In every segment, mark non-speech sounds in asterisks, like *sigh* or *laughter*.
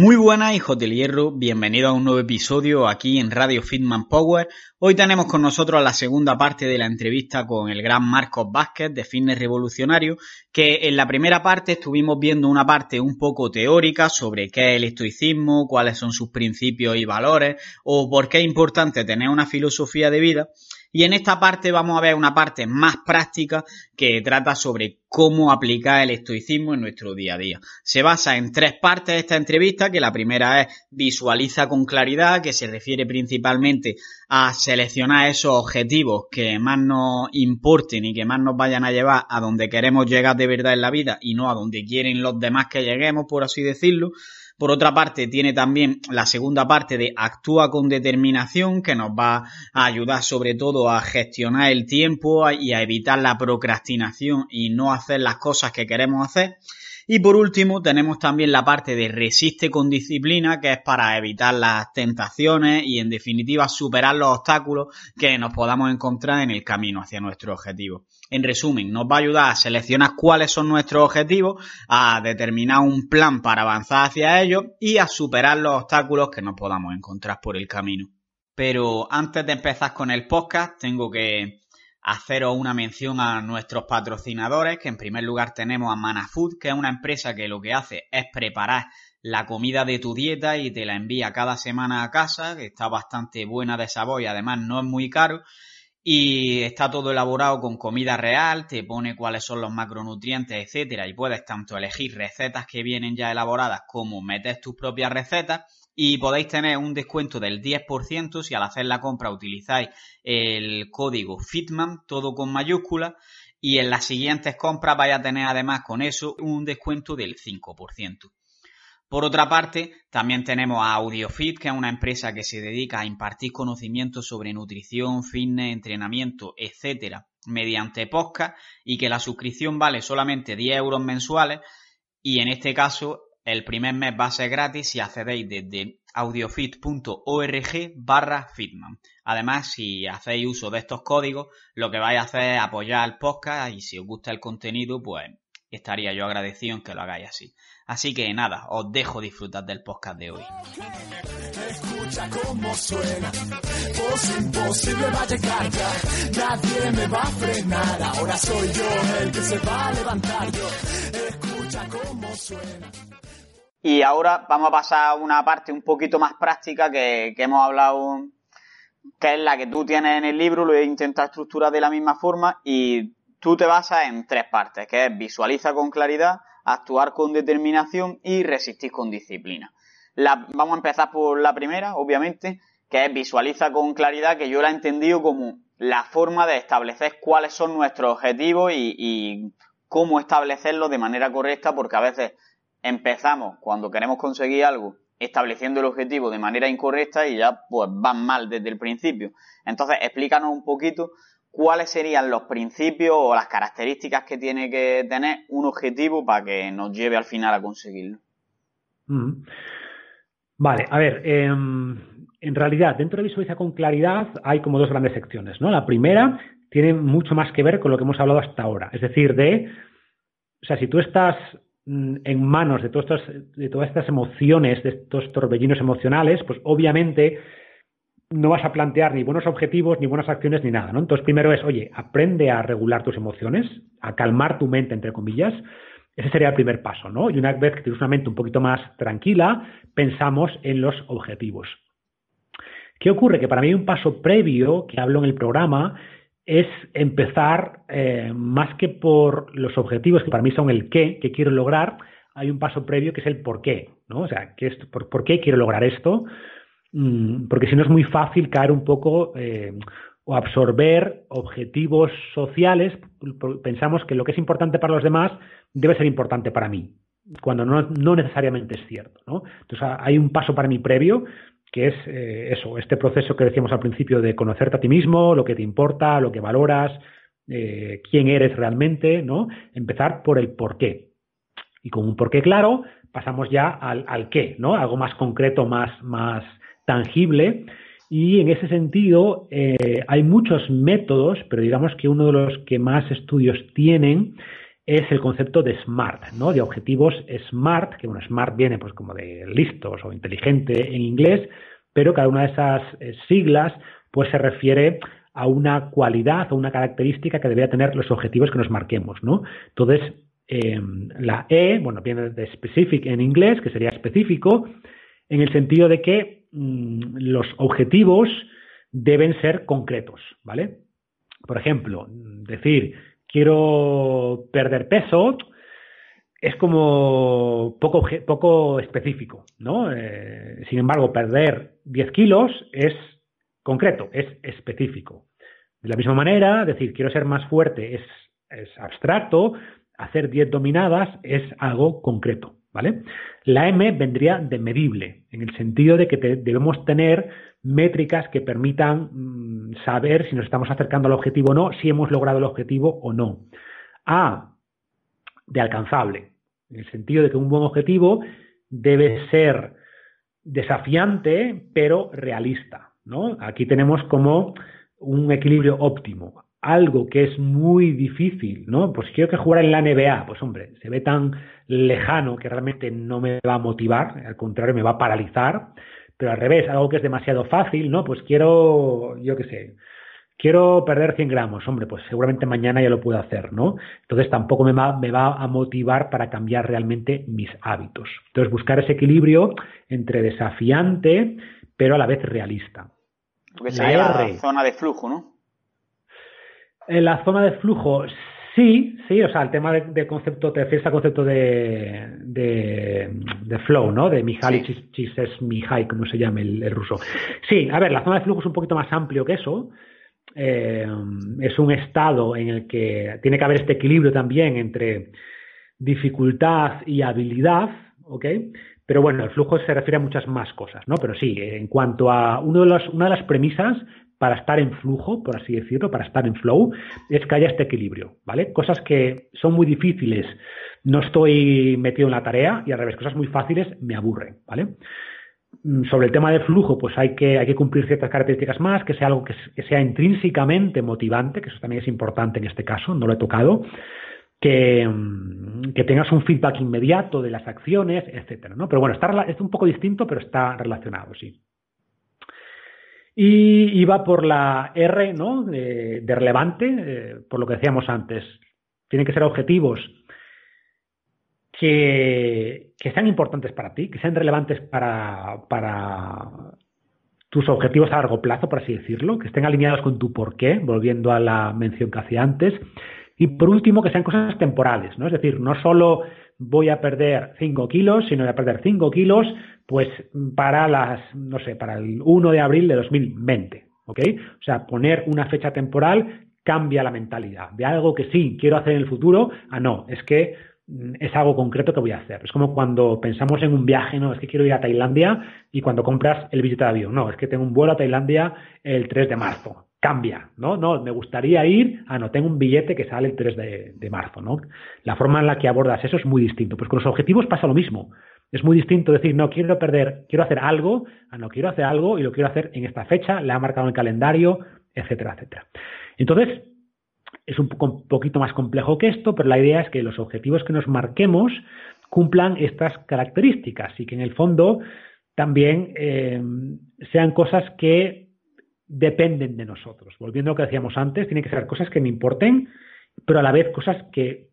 Muy buenas hijos del hierro, bienvenidos a un nuevo episodio aquí en Radio Fitman Power. Hoy tenemos con nosotros la segunda parte de la entrevista con el gran Marcos Vázquez de Fitness Revolucionario, que en la primera parte estuvimos viendo una parte un poco teórica sobre qué es el estoicismo, cuáles son sus principios y valores, o por qué es importante tener una filosofía de vida. Y en esta parte vamos a ver una parte más práctica que trata sobre cómo aplicar el estoicismo en nuestro día a día. Se basa en tres partes esta entrevista, que la primera es visualiza con claridad, que se refiere principalmente a seleccionar esos objetivos que más nos importen y que más nos vayan a llevar a donde queremos llegar de verdad en la vida y no a donde quieren los demás que lleguemos, por así decirlo. Por otra parte, tiene también la segunda parte de actúa con determinación, que nos va a ayudar sobre todo a gestionar el tiempo y a evitar la procrastinación y no hacer las cosas que queremos hacer. Y por último, tenemos también la parte de resiste con disciplina, que es para evitar las tentaciones y, en definitiva, superar los obstáculos que nos podamos encontrar en el camino hacia nuestro objetivo. En resumen, nos va a ayudar a seleccionar cuáles son nuestros objetivos, a determinar un plan para avanzar hacia ellos y a superar los obstáculos que nos podamos encontrar por el camino. Pero antes de empezar con el podcast, tengo que haceros una mención a nuestros patrocinadores, que en primer lugar tenemos a Manafood, que es una empresa que lo que hace es preparar la comida de tu dieta y te la envía cada semana a casa, que está bastante buena de sabor y además no es muy caro. Y está todo elaborado con comida real, te pone cuáles son los macronutrientes, etcétera, y puedes tanto elegir recetas que vienen ya elaboradas como meter tus propias recetas y podéis tener un descuento del 10% si al hacer la compra utilizáis el código FITMAN, todo con mayúsculas, y en las siguientes compras vais a tener además con eso un descuento del 5%. Por otra parte, también tenemos a AudioFit, que es una empresa que se dedica a impartir conocimientos sobre nutrición, fitness, entrenamiento, etcétera, mediante podcast y que la suscripción vale solamente 10 euros mensuales y en este caso el primer mes va a ser gratis si accedéis desde audiofit.org barra fitman. Además, si hacéis uso de estos códigos, lo que vais a hacer es apoyar al podcast y si os gusta el contenido, pues estaría yo agradecido en que lo hagáis así. Así que nada, os dejo disfrutar del podcast de hoy. Escucha cómo suena, imposible va a llegar ya, nadie me va a frenar, ahora soy yo el que se va a levantar escucha cómo suena. Y ahora vamos a pasar a una parte un poquito más práctica que, hemos hablado, que es la que tú tienes en el libro, lo he intentado estructurar de la misma forma y tú te basas en tres partes, que es visualiza con claridad, actuar con determinación y resistir con disciplina. vamos a empezar por la primera, obviamente, que es visualiza con claridad, que yo la he entendido como la forma de establecer cuáles son nuestros objetivos y, y cómo establecerlos de manera correcta, porque a veces empezamos cuando queremos conseguir algo estableciendo el objetivo de manera incorrecta y ya pues van mal desde el principio. Entonces, explícanos un poquito cuáles serían los principios o las características que tiene que tener un objetivo para que nos lleve al final a conseguirlo. Vale, a ver, em, en realidad dentro de Visualiza con Claridad hay como dos grandes secciones, ¿no? La primera tiene mucho más que ver con lo que hemos hablado hasta ahora, es decir, de, o sea, si tú estás Mm, en manos de, de todas estas emociones, de estos torbellinos emocionales, pues obviamente no vas a plantear ni buenos objetivos, ni buenas acciones, ni nada, ¿no? Entonces, primero es, oye, aprende a regular tus emociones, a calmar tu mente, entre comillas. Ese sería el primer paso, ¿no? Y una vez que tienes una mente un poquito más tranquila, pensamos en los objetivos. ¿Qué ocurre? Que para mí un paso previo que hablo en el programa es empezar eh, más que por los objetivos, que para mí son el qué, que quiero lograr, hay un paso previo que es el por qué, ¿no? O sea, ¿qué es, por, qué quiero lograr esto? Mm, porque si no es muy fácil caer un poco eh, o absorber objetivos sociales, pensamos que lo que es importante para los demás debe ser importante para mí, cuando no, necesariamente es cierto. ¿no? Entonces hay un paso para mí previo que es eh, eso, este proceso que decíamos al principio de conocerte a ti mismo, lo que te importa, lo que valoras, eh, quién eres realmente, ¿no? Empezar por el por qué. Y con un por qué claro, pasamos ya al, al qué, ¿no? Algo más concreto, más, más tangible. Y en ese sentido, eh, hay muchos métodos, pero digamos que uno de los que más estudios tienen es el concepto de SMART, ¿no? De objetivos SMART, que bueno, SMART viene pues como de listos o inteligente en inglés, pero cada una de esas eh, siglas pues se refiere a una cualidad o una característica que debería tener los objetivos que nos marquemos, ¿no? Entonces, em, la E, bueno, viene de specific en inglés, que sería específico, en el sentido de que mm, los objetivos deben ser concretos, ¿vale? Por ejemplo, decir, quiero perder peso, es como poco, específico, ¿no? Eh, sin embargo, perder 10 kilos es concreto, es específico. De la misma manera, decir quiero ser más fuerte es, es abstracto, hacer 10 dominadas es algo concreto, ¿vale? La M vendría de medible, en el sentido de que debemos tener métricas que permitan mm, saber si nos estamos acercando al objetivo o no, si hemos logrado el objetivo o no. A, de alcanzable, en el sentido de que un buen objetivo debe ser desafiante, pero realista. ¿no? Aquí tenemos como un equilibrio óptimo. Algo que es muy difícil, ¿no? Pues quiero que jugara en la NBA. Pues hombre, se ve tan lejano que realmente no me va a motivar, al contrario, me va a paralizar. Pero al revés, algo que es demasiado fácil, ¿no? Pues quiero, yo qué sé, quiero perder 100 gramos, hombre, pues seguramente mañana ya lo puedo hacer, ¿no? Entonces tampoco me va, me va a motivar para cambiar realmente mis hábitos. Entonces buscar ese equilibrio entre desafiante, pero a la vez realista. Porque sería la, zona de flujo, ¿no? En la zona de flujo, Sí, sí, o sea, el tema del concepto, te refieres al concepto de, de, flow, ¿no? De Mihaly sí. Mihai, como se llama el, ruso. Sí, a ver, la zona de flujo es un poquito más amplio que eso. Eh, es un estado en el que tiene que haber este equilibrio también entre dificultad y habilidad, ¿ok? Pero bueno, el flujo se refiere a muchas más cosas, ¿no? Pero sí, en cuanto a uno de los, una de las premisas para estar en flujo, por así decirlo, para estar en flow, es que haya este equilibrio, ¿vale? Cosas que son muy difíciles, no estoy metido en la tarea y al revés, cosas muy fáciles me aburren, ¿vale? Mm, sobre el tema de flujo, pues hay que, cumplir ciertas características más, que sea algo que, sea intrínsecamente motivante, que eso también es importante en este caso, no lo he tocado, que, mm, tengas un feedback inmediato de las acciones, etcétera, ¿no? Pero bueno, está, es un poco distinto, pero está relacionado, sí. Y iba por la R, ¿no? De, relevante, eh, por lo que decíamos antes. Tienen que ser objetivos que, sean importantes para ti, que sean relevantes para, para tus objetivos a largo plazo, por así decirlo, que estén alineados con tu porqué, volviendo a la mención que hacía antes. Y por último, que sean cosas temporales, ¿no? Es decir, no solo voy a perder 5 kilos, sino voy a perder 5 kilos, pues para las, no sé, para el 1 de abril de 2020, ¿ok? O sea, poner una fecha temporal cambia la mentalidad de algo que sí quiero hacer en el futuro, a no, es que mm, es algo concreto que voy a hacer. Es como cuando pensamos en un viaje, no, es que quiero ir a Tailandia y cuando compras el billete de avión, no, es que tengo un vuelo a Tailandia el 3 de marzo cambia, ¿no? No, me gustaría ir, ah, no, tengo un billete que sale el 3 de, marzo, ¿no? La forma en la que abordas eso es muy distinto. Pues con los objetivos pasa lo mismo. Es muy distinto decir, no, quiero perder, quiero hacer algo, ah, no, quiero hacer algo y lo quiero hacer en esta fecha, le ha marcado el calendario, etcétera, etcétera. Entonces, es un, poquito más complejo que esto, pero la idea es que los objetivos que nos marquemos cumplan estas características y que en el fondo también eh, sean cosas que dependen de nosotros. Volviendo a lo que decíamos antes, tiene que ser cosas que me importen, pero a la vez cosas que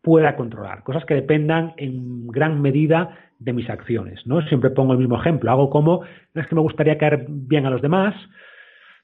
pueda controlar, cosas que dependan en gran medida de mis acciones. ¿no? Siempre pongo el mismo ejemplo. Hago como, no es que me gustaría caer bien a los demás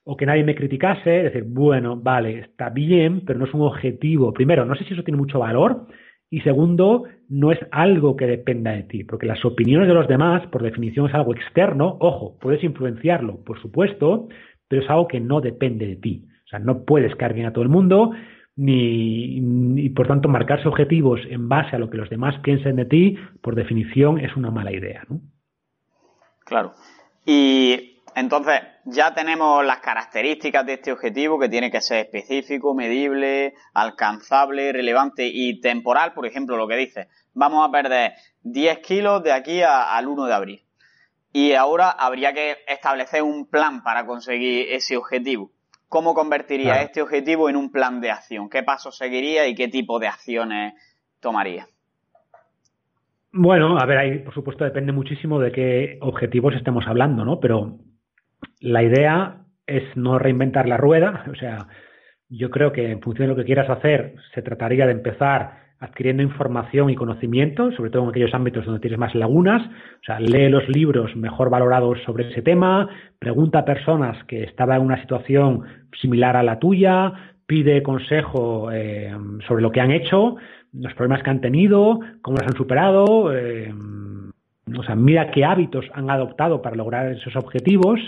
o que nadie me criticase, decir, bueno, vale, está bien, pero no es un objetivo. Primero, no sé si eso tiene mucho valor Y segundo, no es algo que dependa de ti, porque las opiniones de los demás, por definición, es algo externo. Ojo, puedes influenciarlo, por supuesto, pero es algo que no depende de ti. O sea, no puedes caer bien a todo el mundo, ni, por tanto marcarse objetivos en base a lo que los demás piensen de ti, por definición, es una mala idea. ¿no? Claro. Y entonces, ya tenemos las características de este objetivo que tiene que ser específico, medible, alcanzable, relevante y temporal. Por ejemplo, lo que dice, vamos a perder 10 kilos de aquí al 1 de abril. Y ahora habría que establecer un plan para conseguir ese objetivo. ¿Cómo convertiría este objetivo en un plan de acción? ¿Qué pasos seguiría y qué tipo de acciones tomaría? Bueno, a ver, ahí por supuesto depende muchísimo de qué objetivos estemos hablando, ¿no? Pero la idea es no reinventar la rueda, o sea, yo creo que en función de lo que quieras hacer, se trataría de empezar adquiriendo información y conocimiento, sobre todo en aquellos ámbitos donde tienes más lagunas. O sea, lee los libros mejor valorados sobre ese tema, pregunta a personas que estaban en una situación similar a la tuya, pide consejo eh, sobre lo que han hecho, los problemas que han tenido, cómo los han superado, eh, o sea, mira qué hábitos han adoptado para lograr esos objetivos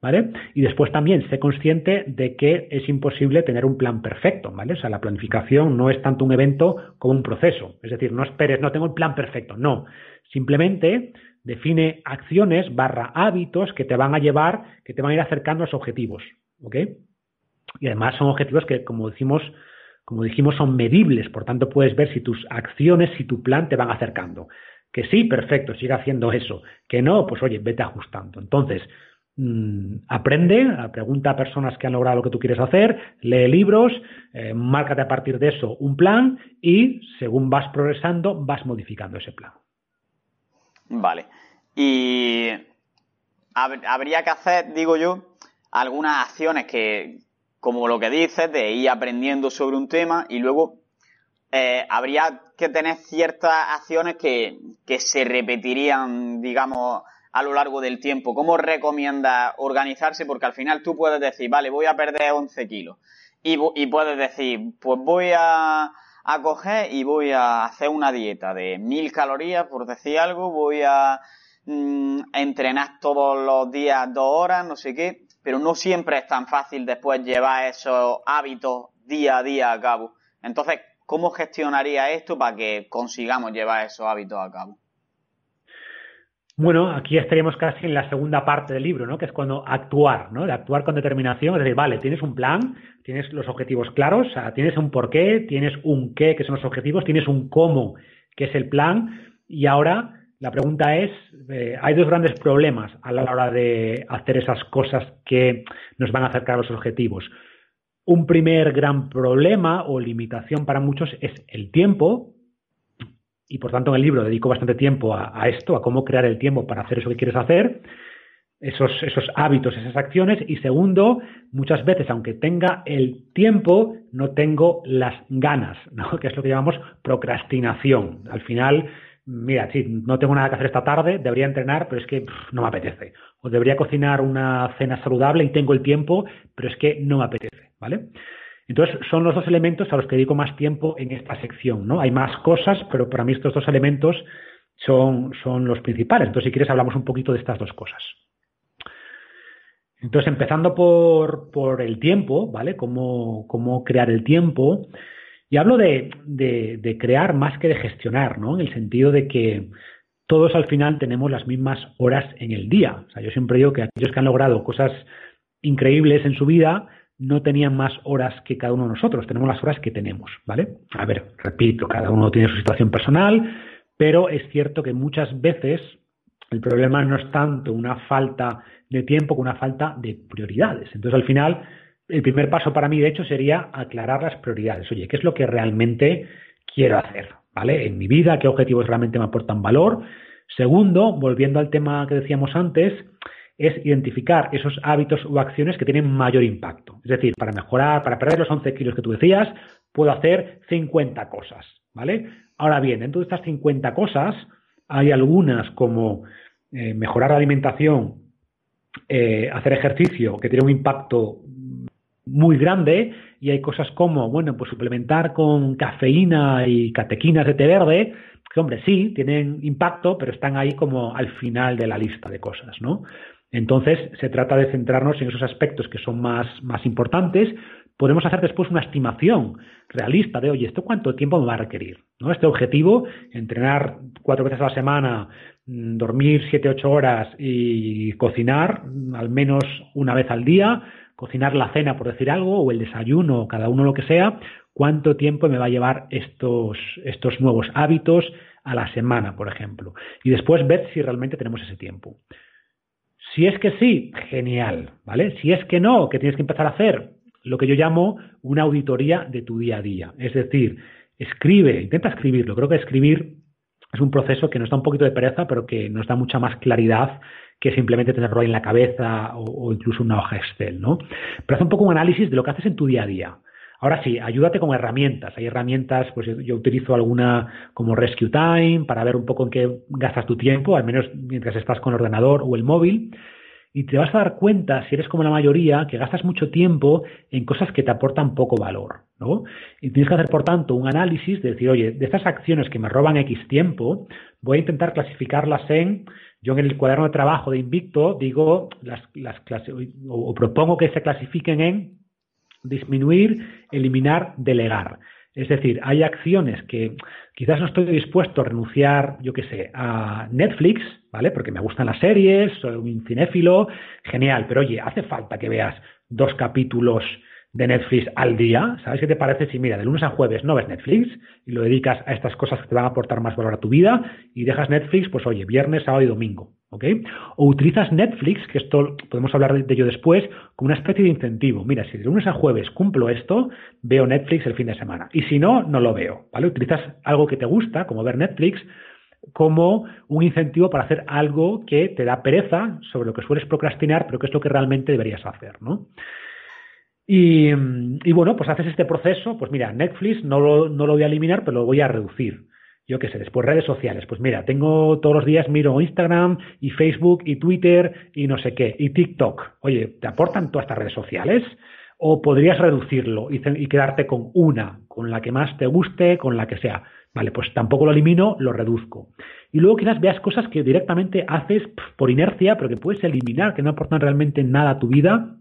¿vale? Y después también sé consciente de que es imposible tener un plan perfecto, ¿vale? O sea, la planificación no es tanto un evento como un proceso. Es decir, no esperes, no tengo el plan perfecto, no. Simplemente define acciones barra hábitos que te van a llevar, que te van a ir acercando a los objetivos, ¿ok? Y además son objetivos que, como decimos, como dijimos, son medibles, por tanto puedes ver si tus acciones, si tu plan te van acercando. Que sí, perfecto, siga haciendo eso. Que no, pues oye, vete ajustando. Entonces, aprende, pregunta a personas que han logrado lo que tú quieres hacer, lee libros, eh, márcate a partir de eso un plan y según vas progresando vas modificando ese plan. Vale. Y habría que hacer, digo yo, algunas acciones que, como lo que dices, de ir aprendiendo sobre un tema y luego eh, habría que tener ciertas acciones que, que se repetirían, digamos, a lo largo del tiempo? ¿Cómo recomienda organizarse? Porque al final tú puedes decir, vale, voy a perder 11 kilos. Y, puedes decir, pues voy a, coger y voy a hacer una dieta de mil calorías, por decir algo, voy a mm, entrenar todos los días dos horas, no sé qué, pero no siempre es tan fácil después llevar esos hábitos día a día a cabo. Entonces, ¿cómo gestionaría esto para que consigamos llevar esos hábitos a cabo? Bueno, aquí estaríamos casi en la segunda parte del libro, ¿no? Que es cuando actuar, ¿no? De actuar con determinación, es decir, vale, tienes un plan, tienes los objetivos claros, tienes un porqué, tienes un qué, que son los objetivos, tienes un cómo, que es el plan, y ahora la pregunta es, eh, hay dos grandes problemas a la hora de hacer esas cosas que nos van a acercar a los objetivos. Un primer gran problema o limitación para muchos es el tiempo, y por tanto en el libro dedico bastante tiempo a, esto, a cómo crear el tiempo para hacer eso que quieres hacer, esos, esos hábitos, esas acciones. Y segundo, muchas veces, aunque tenga el tiempo, no tengo las ganas, ¿no? *laughs* que es lo que llamamos procrastinación. Al final, mira, sí, no tengo nada que hacer esta tarde, debería entrenar, pero es que no me apetece. O debería cocinar una cena saludable y tengo el tiempo, pero es que no me apetece, ¿vale? Entonces, son los dos elementos a los que dedico más tiempo en esta sección, ¿no? Hay más cosas, pero para mí estos dos elementos son, son los principales. Entonces, si quieres, hablamos un poquito de estas dos cosas. Entonces, empezando por, por el tiempo, ¿vale? Cómo, cómo, crear el tiempo. Y hablo de, de, de, crear más que de gestionar, ¿no? En el sentido de que todos al final tenemos las mismas horas en el día. O sea, yo siempre digo que aquellos que han logrado cosas increíbles en su vida, no tenían más horas que cada uno de nosotros, tenemos las horas que tenemos, ¿vale? A ver, repito, cada uno tiene su situación personal, pero es cierto que muchas veces el problema no es tanto una falta de tiempo que una falta de prioridades. Entonces, al final, el primer paso para mí, de hecho, sería aclarar las prioridades. Oye, ¿qué es lo que realmente quiero hacer? ¿Vale? En mi vida, ¿qué objetivos realmente me aportan valor? Segundo, volviendo al tema que decíamos antes, es identificar esos hábitos o acciones que tienen mayor impacto. Es decir, para mejorar, para perder los 11 kilos que tú decías, puedo hacer 50 cosas, ¿vale? Ahora bien, dentro de estas 50 cosas hay algunas como eh, mejorar la alimentación, eh, hacer ejercicio, que tiene un impacto muy grande y hay cosas como, bueno, pues suplementar con cafeína y catequinas de té verde, que hombre, sí, tienen impacto, pero están ahí como al final de la lista de cosas, ¿no? Entonces, se trata de centrarnos en esos aspectos que son más, más importantes. Podemos hacer después una estimación realista de, oye, ¿esto cuánto tiempo me va a requerir? ¿No? Este objetivo, entrenar cuatro veces a la semana, mm, dormir siete, ocho horas y cocinar al menos una vez al día, cocinar la cena, por decir algo, o el desayuno, cada uno lo que sea, cuánto tiempo me va a llevar estos, estos nuevos hábitos a la semana, por ejemplo. Y después ver si realmente tenemos ese tiempo. Si es que sí, genial, ¿vale? Si es que no, que tienes que empezar a hacer lo que yo llamo una auditoría de tu día a día. Es decir, escribe, intenta escribirlo. Creo que escribir es un proceso que nos da un poquito de pereza, pero que nos da mucha más claridad que simplemente tenerlo ahí en la cabeza o, incluso una hoja Excel, ¿no? Pero haz un poco un análisis de lo que haces en tu día a día. Ahora sí, ayúdate con herramientas. Hay herramientas, pues yo, utilizo alguna como Rescue Time para ver un poco en qué gastas tu tiempo, al menos mientras estás con el ordenador o el móvil. Y te vas a dar cuenta, si eres como la mayoría, que gastas mucho tiempo en cosas que te aportan poco valor, ¿no? Y tienes que hacer, por tanto, un análisis de decir, oye, de estas acciones que me roban X tiempo, voy a intentar clasificarlas en yo en el cuaderno de trabajo de Invicto digo las, las o, propongo que se clasifiquen en disminuir, eliminar, delegar. Es decir, hay acciones que quizás no estoy dispuesto a renunciar, yo qué sé, a Netflix, ¿vale? Porque me gustan las series, soy un cinéfilo, genial, pero oye, hace falta que veas dos capítulos de Netflix al día. ¿Sabes qué te parece si, mira, de lunes a jueves no ves Netflix y lo dedicas a estas cosas que te van a aportar más valor a tu vida y dejas Netflix, pues oye, viernes, sábado y domingo, ¿ok? O utilizas Netflix, que esto podemos hablar de ello después, como una especie de incentivo. Mira, si de lunes a jueves cumplo esto, veo Netflix el fin de semana. Y si no, no lo veo, ¿vale? Utilizas algo que te gusta, como ver Netflix, como un incentivo para hacer algo que te da pereza sobre lo que sueles procrastinar, pero que es lo que realmente deberías hacer, ¿no? Y, bueno, pues haces este proceso, pues mira, Netflix no lo, no lo voy a eliminar, pero lo voy a reducir. Yo qué sé, después redes sociales, pues mira, tengo todos los días miro Instagram y Facebook y Twitter y no sé qué, y TikTok. Oye, ¿te aportan todas estas redes sociales? ¿O podrías reducirlo y, y quedarte con una, con la que más te guste, con la que sea? Vale, pues tampoco lo elimino, lo reduzco. Y luego quizás veas cosas que directamente haces por inercia, pero que puedes eliminar, que no aportan realmente nada a tu vida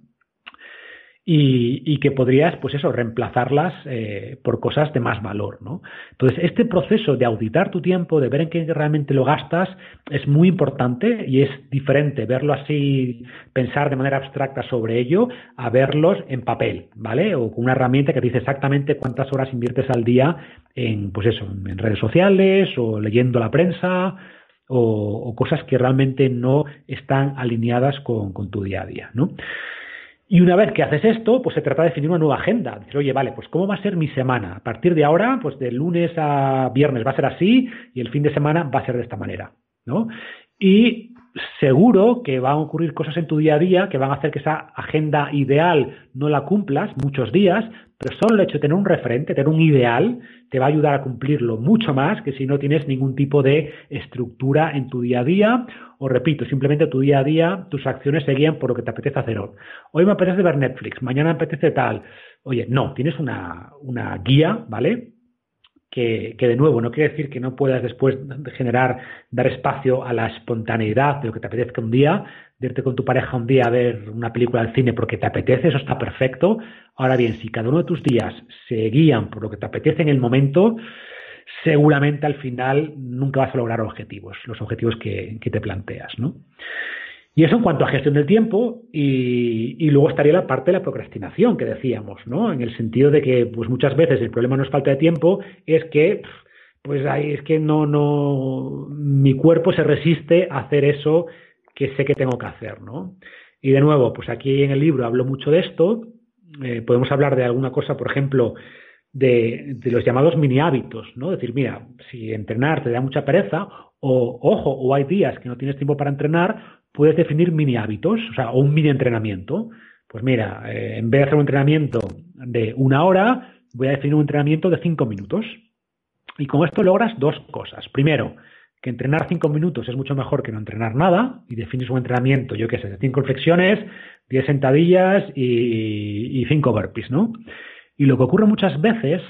y, que podrías, pues eso, reemplazarlas eh, por cosas de más valor, ¿no? Entonces, este proceso de auditar tu tiempo, de ver en qué realmente lo gastas, es muy importante y es diferente verlo así, pensar de manera abstracta sobre ello, a verlos en papel, ¿vale? O con una herramienta que te dice exactamente cuántas horas inviertes al día en, pues eso, en redes sociales o leyendo la prensa, o, cosas que realmente no están alineadas con, con tu día a día, ¿no? Y una vez que haces esto, pues se trata de definir una nueva agenda. Decir, oye, vale, pues ¿cómo va a ser mi semana? A partir de ahora, pues de lunes a viernes va a ser así y el fin de semana va a ser de esta manera, ¿no? Y seguro que van a ocurrir cosas en tu día a día que van a hacer que esa agenda ideal no la cumplas muchos días, pero solo el hecho de tener un referente, tener un ideal, te va a ayudar a cumplirlo mucho más que si no tienes ningún tipo de estructura en tu día a día. O repito, simplemente tu día a día, tus acciones se guían por lo que te apetece hacer hoy. Hoy me apetece ver Netflix, mañana me apetece tal. Oye, no, tienes una, una guía, ¿vale? Que, de nuevo no quiere decir que no puedas después generar, dar espacio a la espontaneidad de lo que te apetezca un día, de irte con tu pareja un día a ver una película al cine porque te apetece, eso está perfecto. Ahora bien, si cada uno de tus días se guían por lo que te apetece en el momento, seguramente al final nunca vas a lograr objetivos, los objetivos que, que te planteas, ¿no? Y eso en cuanto a gestión del tiempo y, luego estaría la parte de la procrastinación que decíamos, ¿no? En el sentido de que pues muchas veces el problema no es falta de tiempo, es que pues ahí es que no no mi cuerpo se resiste a hacer eso que sé que tengo que hacer, ¿no? Y de nuevo, pues aquí en el libro hablo mucho de esto. Eh, podemos hablar de alguna cosa, por ejemplo, de, de, los llamados mini hábitos, ¿no? Decir, mira, si entrenar te da mucha pereza, o ojo, o hay días que no tienes tiempo para entrenar, puedes definir mini hábitos, o sea, o un mini entrenamiento. Pues mira, eh, en vez de hacer un entrenamiento de una hora, voy a definir un entrenamiento de cinco minutos. Y con esto logras dos cosas. Primero, que entrenar cinco minutos es mucho mejor que no entrenar nada y defines un entrenamiento, yo qué sé, de cinco flexiones, diez sentadillas y, y cinco burpees, ¿no? Y lo que ocurre muchas veces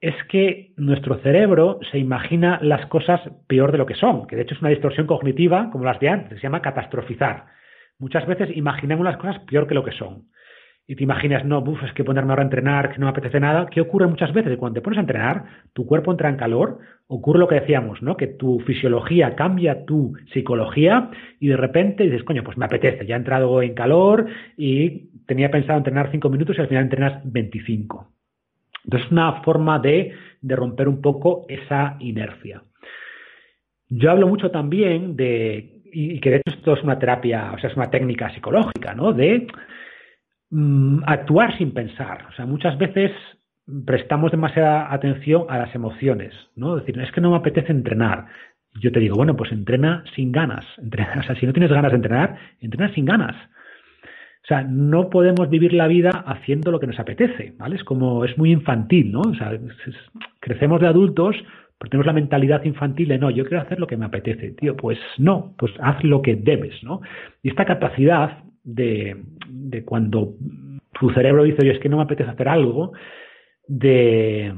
es que nuestro cerebro se imagina las cosas peor de lo que son, que de hecho es una distorsión cognitiva como las de antes, se llama catastrofizar. Muchas veces imaginamos las cosas peor que lo que son y te imaginas, no, buf, es que ponerme ahora a entrenar, que no me apetece nada. ¿Qué ocurre muchas veces? Cuando te pones a entrenar, tu cuerpo entra en calor, ocurre lo que decíamos, ¿no? Que tu fisiología cambia tu psicología y de repente dices, coño, pues me apetece, ya he entrado en calor y tenía pensado entrenar cinco minutos y al final entrenas 25. Entonces es una forma de, de romper un poco esa inercia. Yo hablo mucho también de, y que de hecho esto es una terapia, o sea, es una técnica psicológica, ¿no? De Mm, actuar sin pensar. O sea, muchas veces prestamos demasiada atención a las emociones, ¿no? Es decir, es que no me apetece entrenar. Yo te digo, bueno, pues entrena sin ganas. *laughs* O sea, si no tienes ganas de entrenar, entrena sin ganas. O sea, no podemos vivir la vida haciendo lo que nos apetece, ¿vale? Es como, es muy infantil, ¿no? O sea, crecemos de adultos, pero tenemos la mentalidad infantil de, no, yo quiero hacer lo que me apetece, tío, pues no, pues haz lo que debes, ¿no? Y esta capacidad de, de cuando tu cerebro dice, oye, es que no me apetece hacer algo, de,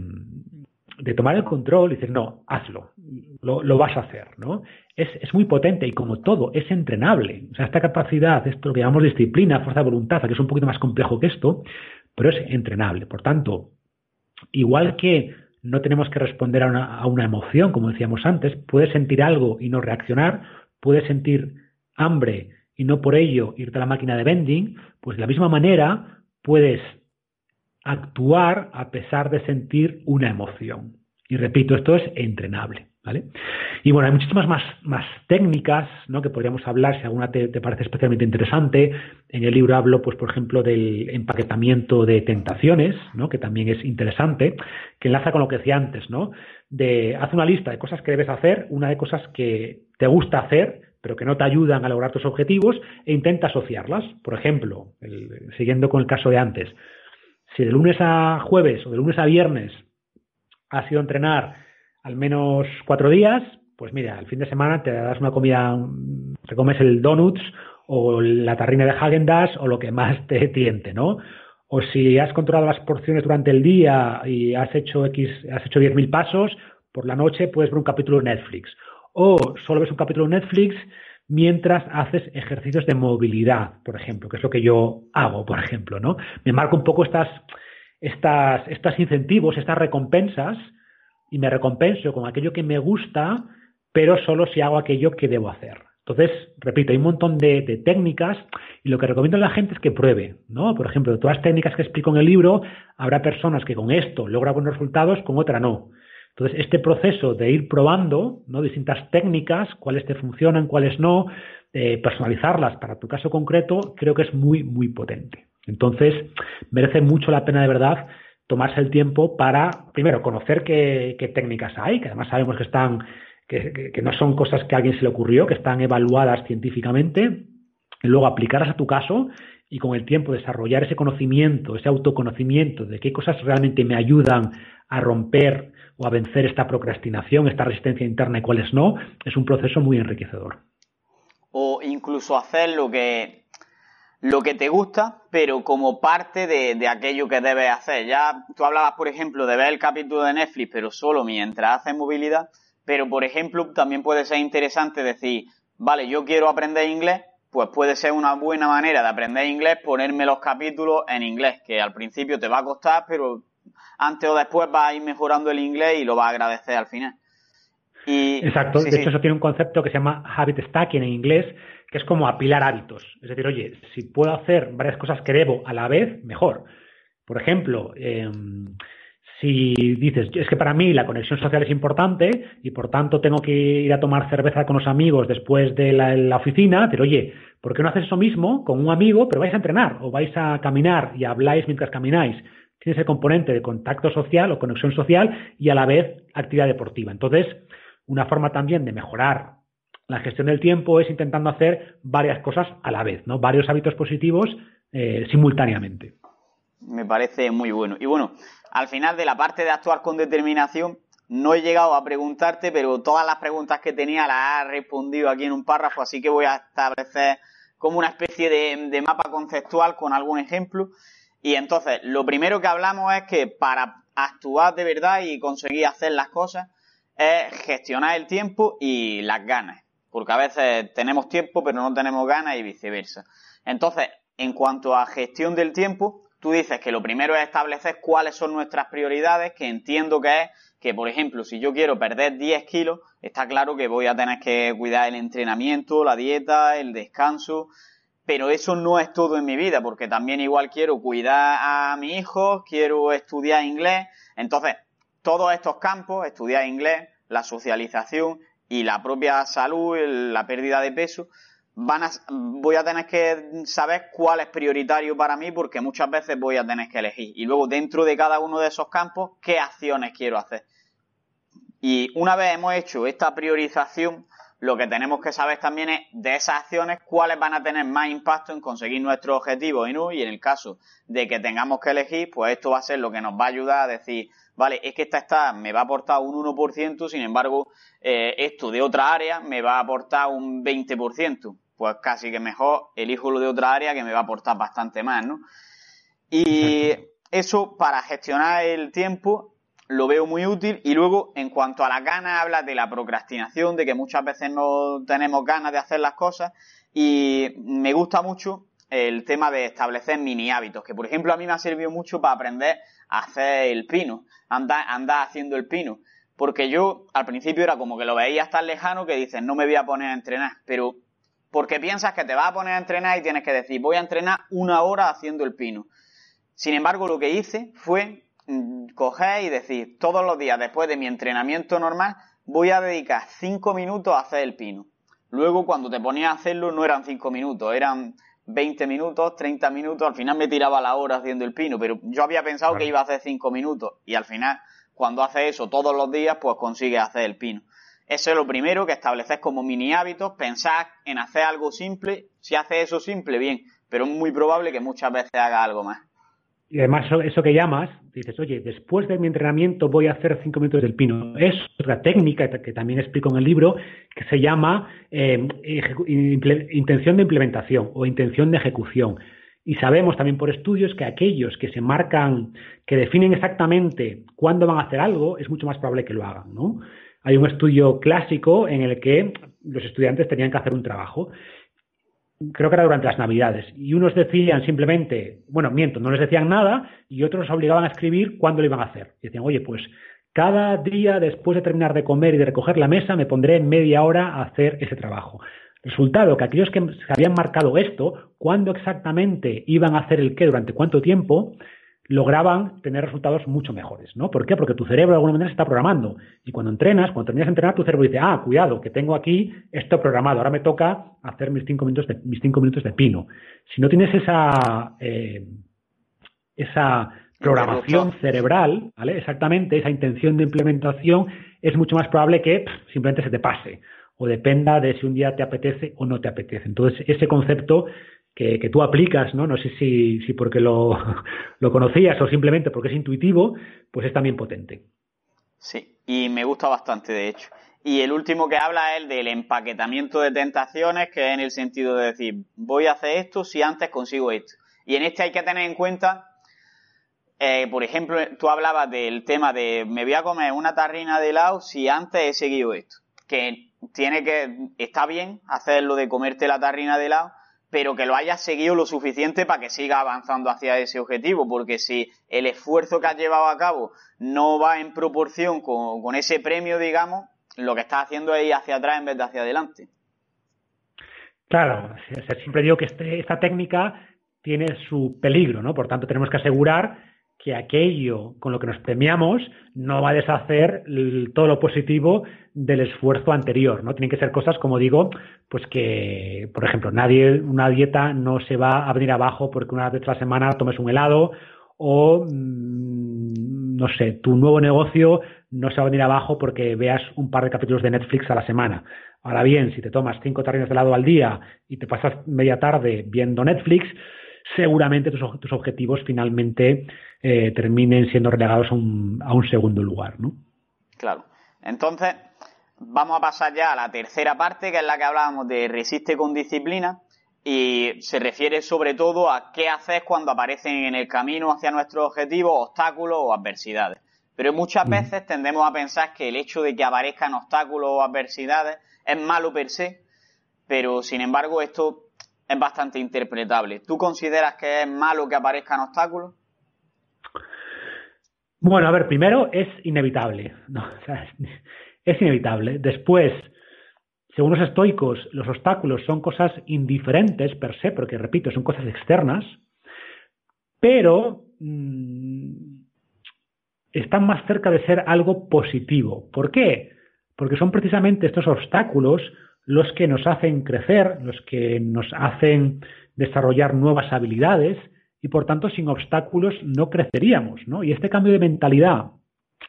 de tomar el control y decir, no, hazlo, lo, lo vas a hacer, ¿no? Es, es, muy potente y como todo, es entrenable. O sea, esta capacidad, esto lo que llamamos disciplina, fuerza de voluntad, que es un poquito más complejo que esto, pero es entrenable. Por tanto, igual que no tenemos que responder a una, a una emoción, como decíamos antes, puedes sentir algo y no reaccionar, puedes sentir hambre y no por ello irte a la máquina de vending, pues de la misma manera puedes actuar a pesar de sentir una emoción. Y repito, esto es entrenable. ¿Vale? Y bueno, hay muchísimas más, más técnicas ¿no? que podríamos hablar, si alguna te, parece especialmente interesante. En el libro hablo, pues, por ejemplo, del empaquetamiento de tentaciones, ¿no? que también es interesante, que enlaza con lo que decía antes, ¿no? De haz una lista de cosas que debes hacer, una de cosas que te gusta hacer, pero que no te ayudan a lograr tus objetivos e intenta asociarlas. Por ejemplo, siguiendo con el caso de antes, si de lunes a jueves o de lunes a viernes has ido a entrenar al menos cuatro días, pues mira, el fin de semana te das una comida, te comes el donuts o la tarrina de Hagen o lo que más te tiente, ¿no? O si has controlado las porciones durante el día y has hecho X, has hecho 10.000 pasos, por la noche puedes ver un capítulo de Netflix o solo ves un capítulo de Netflix mientras haces ejercicios de movilidad, por ejemplo, que es lo que yo hago, por ejemplo, ¿no? Me marco un poco estas, estas, estos incentivos, estas recompensas, y me recompenso con aquello que me gusta, pero solo si hago aquello que debo hacer. Entonces, repito, hay un montón de, técnicas y lo que recomiendo a la gente es que pruebe, ¿no? Por ejemplo, de todas las técnicas que explico en el libro, habrá personas que con esto logran buenos resultados, con otra no. Entonces, este proceso de ir probando ¿no? distintas técnicas, cuáles te funcionan, cuáles no, eh, personalizarlas para tu caso concreto, creo que es muy, muy potente. Entonces, merece mucho la pena de verdad tomarse el tiempo para, primero, conocer qué, técnicas hay, que además sabemos que están, que, que, no son cosas que a alguien se le ocurrió, que están evaluadas científicamente, luego aplicarlas a tu caso y con el tiempo desarrollar ese conocimiento, ese autoconocimiento de qué cosas realmente me ayudan a romper o a vencer esta procrastinación, esta resistencia interna y cuáles no, es un proceso muy enriquecedor. O incluso hacer lo que, lo que te gusta, pero como parte de, aquello que debes hacer. Ya tú hablabas, por ejemplo, de ver el capítulo de Netflix, pero solo mientras haces movilidad. Pero, por ejemplo, también puede ser interesante decir, vale, yo quiero aprender inglés, pues puede ser una buena manera de aprender inglés ponerme los capítulos en inglés, que al principio te va a costar, pero antes o después va a ir mejorando el inglés y lo va a agradecer al final. Exacto, de hecho eso tiene un concepto que se llama habit stacking en inglés, que es como apilar hábitos. Es decir, oye, si puedo hacer varias cosas que debo a la vez, mejor. Por ejemplo, em, si dices, es que para mí la conexión social es importante y por tanto tengo que ir a tomar cerveza con los amigos después de la, la, oficina, pero oye, ¿por qué no haces eso mismo con un amigo, pero vais a entrenar o vais a caminar y habláis mientras camináis? Tiene ese componente de contacto social o conexión social y a la vez actividad deportiva. Entonces, una forma también de mejorar la gestión del tiempo es intentando hacer varias cosas a la vez, ¿no? Varios hábitos positivos eh, simultáneamente. Me parece muy bueno. Y bueno, al final de la parte de actuar con determinación, no he llegado a preguntarte, pero todas las preguntas que tenía las has respondido aquí en un párrafo, así que voy a establecer como una especie de, mapa conceptual con algún ejemplo. Y entonces, lo primero que hablamos es que para actuar de verdad y conseguir hacer las cosas es gestionar el tiempo y las ganas. Porque a veces tenemos tiempo pero no tenemos ganas y viceversa. Entonces, en cuanto a gestión del tiempo, tú dices que lo primero es establecer cuáles son nuestras prioridades, que entiendo que es que, por ejemplo, si yo quiero perder 10 kilos, está claro que voy a tener que cuidar el entrenamiento, la dieta, el descanso, pero eso no es todo en mi vida, porque también igual quiero cuidar a mi hijo, quiero estudiar inglés, entonces todos estos campos, estudiar inglés, la socialización y la propia salud, la pérdida de peso, van a, voy a tener que saber cuál es prioritario para mí porque muchas veces voy a tener que elegir. Y luego dentro de cada uno de esos campos, qué acciones quiero hacer. Y una vez hemos hecho esta priorización, lo que tenemos que saber también es de esas acciones cuáles van a tener más impacto en conseguir nuestros objetivos y no. Y en el caso de que tengamos que elegir, pues esto va a ser lo que nos va a ayudar a decir, vale, es que esta está, me va a aportar un 1%, sin embargo, eh, esto de otra área me va a aportar un 20%. Pues casi que mejor elijo lo de otra área que me va a aportar bastante más, ¿no? Y eso para gestionar el tiempo lo veo muy útil. Y luego, en cuanto a las ganas, hablas de la procrastinación, de que muchas veces no tenemos ganas de hacer las cosas. Y me gusta mucho el tema de establecer mini hábitos, que por ejemplo a mí me ha servido mucho para aprender a hacer el pino, andar, andar haciendo el pino. Porque yo al principio era como que lo veía tan lejano que dices, no me voy a poner a entrenar, pero porque piensas que te vas a poner a entrenar y tienes que decir, voy a entrenar una hora haciendo el pino. Sin embargo, lo que hice fue Mm, coger y decir, todos los días después de mi entrenamiento normal, voy a dedicar cinco minutos a hacer el pino. Luego, cuando te ponías a hacerlo, no eran cinco minutos, eran 20 minutos, 30 minutos, al final me tiraba la hora haciendo el pino, pero yo había pensado que iba a hacer cinco minutos y al final, cuando haces eso todos los días, pues consigues hacer el pino. Eso es lo primero que estableces como mini hábitos, pensar en hacer algo simple, si haces eso simple, bien, pero es muy probable que muchas veces haga algo más. Y además eso que llamas, dices, oye, después de mi entrenamiento voy a hacer cinco minutos del pino. Es otra técnica que también explico en el libro que se llama eh, intención de implementación o intención de ejecución. Y sabemos también por estudios que aquellos que se marcan, que definen exactamente cuándo van a hacer algo, es mucho más probable que lo hagan, ¿no? Hay un estudio clásico en el que los estudiantes tenían que hacer un trabajo creo que era durante las Navidades, y unos decían simplemente, bueno, miento, no les decían nada, y otros los obligaban a escribir cuándo lo iban a hacer. Y decían, oye, pues cada día después de terminar de comer y de recoger la mesa, me pondré media hora a hacer ese trabajo. Resultado que aquellos que se habían marcado esto, cuándo exactamente iban a hacer el qué durante cuánto tiempo, lograban tener resultados mucho mejores, ¿no? ¿Por qué? Porque tu cerebro de alguna manera se está programando. Y cuando entrenas, cuando terminas de entrenar, tu cerebro dice, ah, cuidado, que tengo aquí esto programado, ahora me toca hacer mis cinco minutos de, mis cinco minutos de pino. Si no tienes esa, eh, esa programación cerebral, ¿vale? Exactamente, esa intención de implementación, es mucho más probable que simplemente se te pase o dependa de si un día te apetece o no te apetece. Entonces, ese concepto que, tú aplicas, ¿no? No sé si, si porque *laughs* lo, conocías o simplemente porque es intuitivo, pues es también potente. Sí, y me gusta bastante, de hecho. Y el último que habla es el del empaquetamiento de tentaciones, que es en el sentido de decir, voy a hacer esto si antes consigo esto. Y en este hay que tener en cuenta, eh, por ejemplo, tú hablabas del tema de me voy a comer una tarrina de helado si antes he seguido esto. Que tiene que, está bien hacerlo de comerte la tarrina de helado, pero que lo hayas seguido lo suficiente para que siga avanzando hacia ese objetivo, porque si el esfuerzo que has llevado a cabo no va en proporción con, ese premio, digamos, lo que estás haciendo es ir hacia atrás en vez de hacia adelante. Claro, siempre digo que este, esta técnica tiene su peligro, ¿no? Por tanto, tenemos que asegurar que aquello con lo que nos premiamos no va a deshacer todo lo positivo del esfuerzo anterior, ¿no? Tienen que ser cosas, como digo, pues que, por ejemplo, nadie, una dieta no se va a venir abajo porque una vez a la semana tomes un helado o, mm, no sé, tu nuevo negocio no se va a venir abajo porque veas un par de capítulos de Netflix a la semana. Ahora bien, si te tomas cinco tarrinas de helado al día y te pasas media tarde viendo Netflix, seguramente tus, tus objetivos finalmente eh, terminen siendo relegados a un, a un segundo lugar, ¿no? Claro. Entonces, vamos a pasar ya a la tercera parte, que es la que hablábamos de resiste con disciplina, y se refiere sobre todo a qué haces cuando aparecen en el camino hacia nuestro objetivo obstáculos o adversidades. Pero muchas mm. veces tendemos a pensar que el hecho de que aparezcan obstáculos o adversidades es malo per se, pero sin embargo esto es bastante interpretable. ¿Tú consideras que es malo que aparezcan obstáculos? Bueno, a ver, primero es inevitable. No, es inevitable. Después, según los estoicos, los obstáculos son cosas indiferentes per se, porque repito, son cosas externas, pero mm, están más cerca de ser algo positivo. ¿Por qué? Porque son precisamente estos obstáculos los que nos hacen crecer, los que nos hacen desarrollar nuevas habilidades y por tanto sin obstáculos no creceríamos, ¿no? Y este cambio de mentalidad,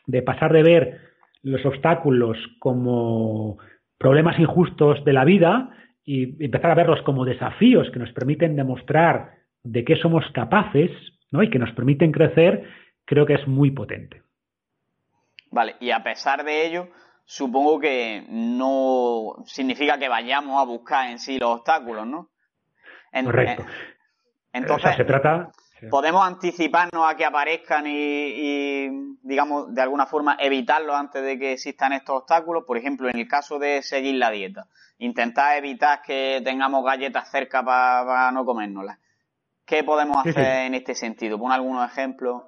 de pasar de ver los obstáculos como problemas injustos de la vida y empezar a verlos como desafíos que nos permiten demostrar de qué somos capaces ¿no? y que nos permiten crecer, creo que es muy potente. Vale, y a pesar de ello, supongo que no significa que vayamos a buscar en sí los obstáculos, ¿no? Correcto. entonces, se trata... ¿Podemos anticiparnos a que aparezcan y, digamos, de alguna forma evitarlos antes de que existan estos obstáculos? Por ejemplo, en el caso de seguir la dieta, intentar evitar que tengamos galletas cerca para no comérnoslas. ¿Qué podemos hacer en este sentido? Pon algunos ejemplos.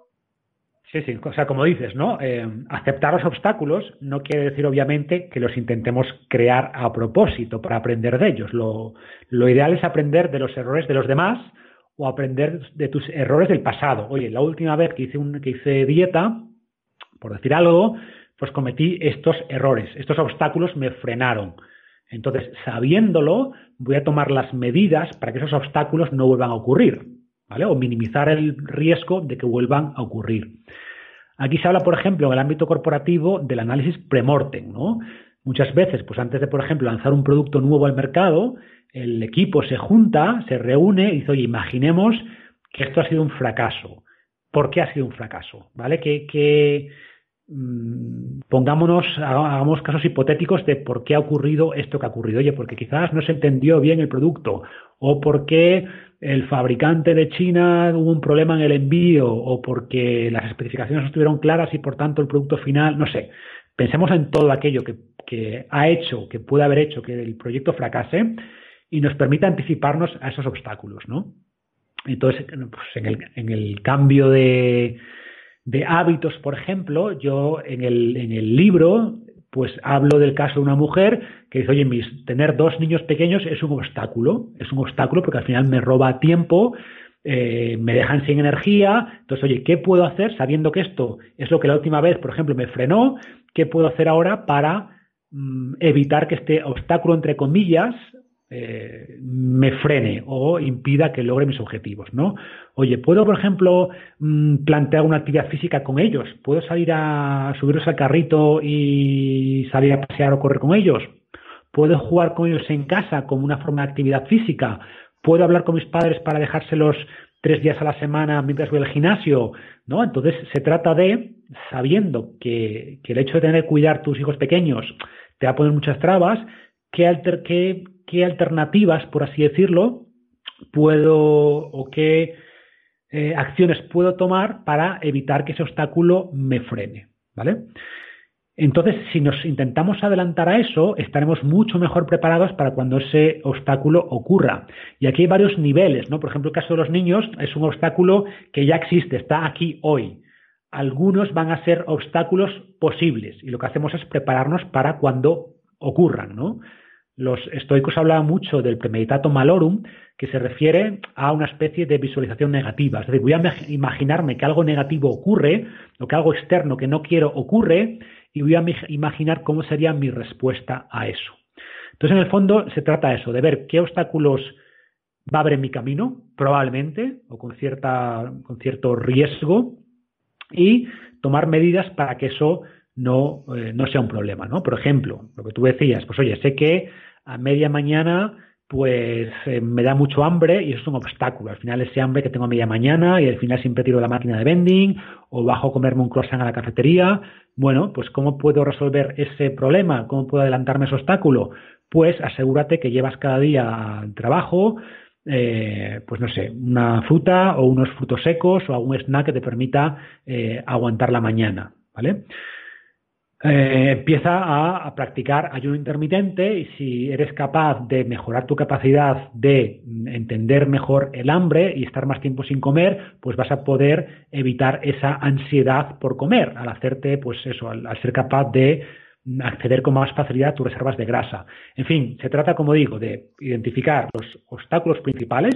Sí, sí, o sea, como dices, ¿no? Eh, aceptar los obstáculos no quiere decir, obviamente, que los intentemos crear a propósito para aprender de ellos. Lo, ideal es aprender de los errores de los demás o aprender de tus errores del pasado. Oye, la última vez que hice dieta, por decir algo, pues cometí estos errores, estos obstáculos me frenaron. Entonces, sabiéndolo, voy a tomar las medidas para que esos obstáculos no vuelvan a ocurrir, ¿vale? O minimizar el riesgo de que vuelvan a ocurrir. Aquí se habla, por ejemplo, en el ámbito corporativo del análisis premortem, ¿no? Muchas veces, pues antes de, por ejemplo, lanzar un producto nuevo al mercado, el equipo se junta, se reúne y dice, oye, imaginemos que esto ha sido un fracaso. ¿Por qué ha sido un fracaso? ¿Vale? Que, mm, pongámonos, hagamos casos hipotéticos de por qué ha ocurrido esto que ha ocurrido. Oye, porque quizás no se entendió bien el producto, o porque el fabricante de China hubo un problema en el envío, o porque las especificaciones no estuvieron claras y por tanto el producto final, no sé. Pensemos en todo aquello que, que ha hecho, que puede haber hecho que el proyecto fracase y nos permite anticiparnos a esos obstáculos, ¿no? Entonces, pues en, el, en el cambio de, de, hábitos, por ejemplo, yo en el, en el libro pues hablo del caso de una mujer que dice, oye, mis, tener dos niños pequeños es un obstáculo, es un obstáculo porque al final me roba tiempo, eh, me dejan sin energía, entonces, oye, ¿qué puedo hacer sabiendo que esto es lo que la última vez, por ejemplo, me frenó? ¿Qué puedo hacer ahora para mm, evitar que este obstáculo, entre comillas, eh, me frene o impida que logre mis objetivos, ¿no? Oye, ¿puedo, por ejemplo, mm, plantear una actividad física con ellos? ¿Puedo salir a subirlos al carrito y salir a pasear o correr con ellos? ¿Puedo jugar con ellos en casa como una forma de actividad física? ¿Puedo hablar con mis padres para dejárselos tres días a la semana mientras voy al gimnasio? ¿No? Entonces se trata de, sabiendo que, el hecho de tener que cuidar tus hijos pequeños te va a poner muchas trabas, ¿qué, alter, qué alternativas, por así decirlo, puedo o qué eh, acciones puedo tomar para evitar que ese obstáculo me frene, ¿vale? Entonces, si nos intentamos adelantar a eso, estaremos mucho mejor preparados para cuando ese obstáculo ocurra. Y aquí hay varios niveles, ¿no? Por ejemplo, el caso de los niños es un obstáculo que ya existe, está aquí hoy. Algunos van a ser obstáculos posibles y lo que hacemos es prepararnos para cuando ocurran, ¿no? Los estoicos hablaban mucho del premeditato malorum, que se refiere a una especie de visualización negativa. Es decir, voy a imaginarme que algo negativo ocurre, o que algo externo que no quiero ocurre, y voy a imaginar cómo sería mi respuesta a eso. Entonces, en el fondo, se trata de eso, de ver qué obstáculos va a haber en mi camino, probablemente, o con, cierta, con cierto riesgo, y tomar medidas para que eso no, eh, no sea un problema, ¿no? Por ejemplo, lo que tú decías, pues oye, sé que a media mañana pues eh, me da mucho hambre y eso es un obstáculo. Al final ese hambre que tengo a media mañana y al final siempre tiro la máquina de vending o bajo a comerme un croissant a la cafetería. Bueno, pues ¿cómo puedo resolver ese problema? ¿Cómo puedo adelantarme ese obstáculo? Pues asegúrate que llevas cada día al trabajo, eh, pues no sé, una fruta o unos frutos secos o algún snack que te permita eh, aguantar la mañana, ¿vale? Eh, empieza a, practicar ayuno intermitente y si eres capaz de mejorar tu capacidad de entender mejor el hambre y estar más tiempo sin comer, pues vas a poder evitar esa ansiedad por comer al hacerte, pues eso, al, ser capaz de acceder con más facilidad a tus reservas de grasa. En fin, se trata, como digo, de identificar los obstáculos principales,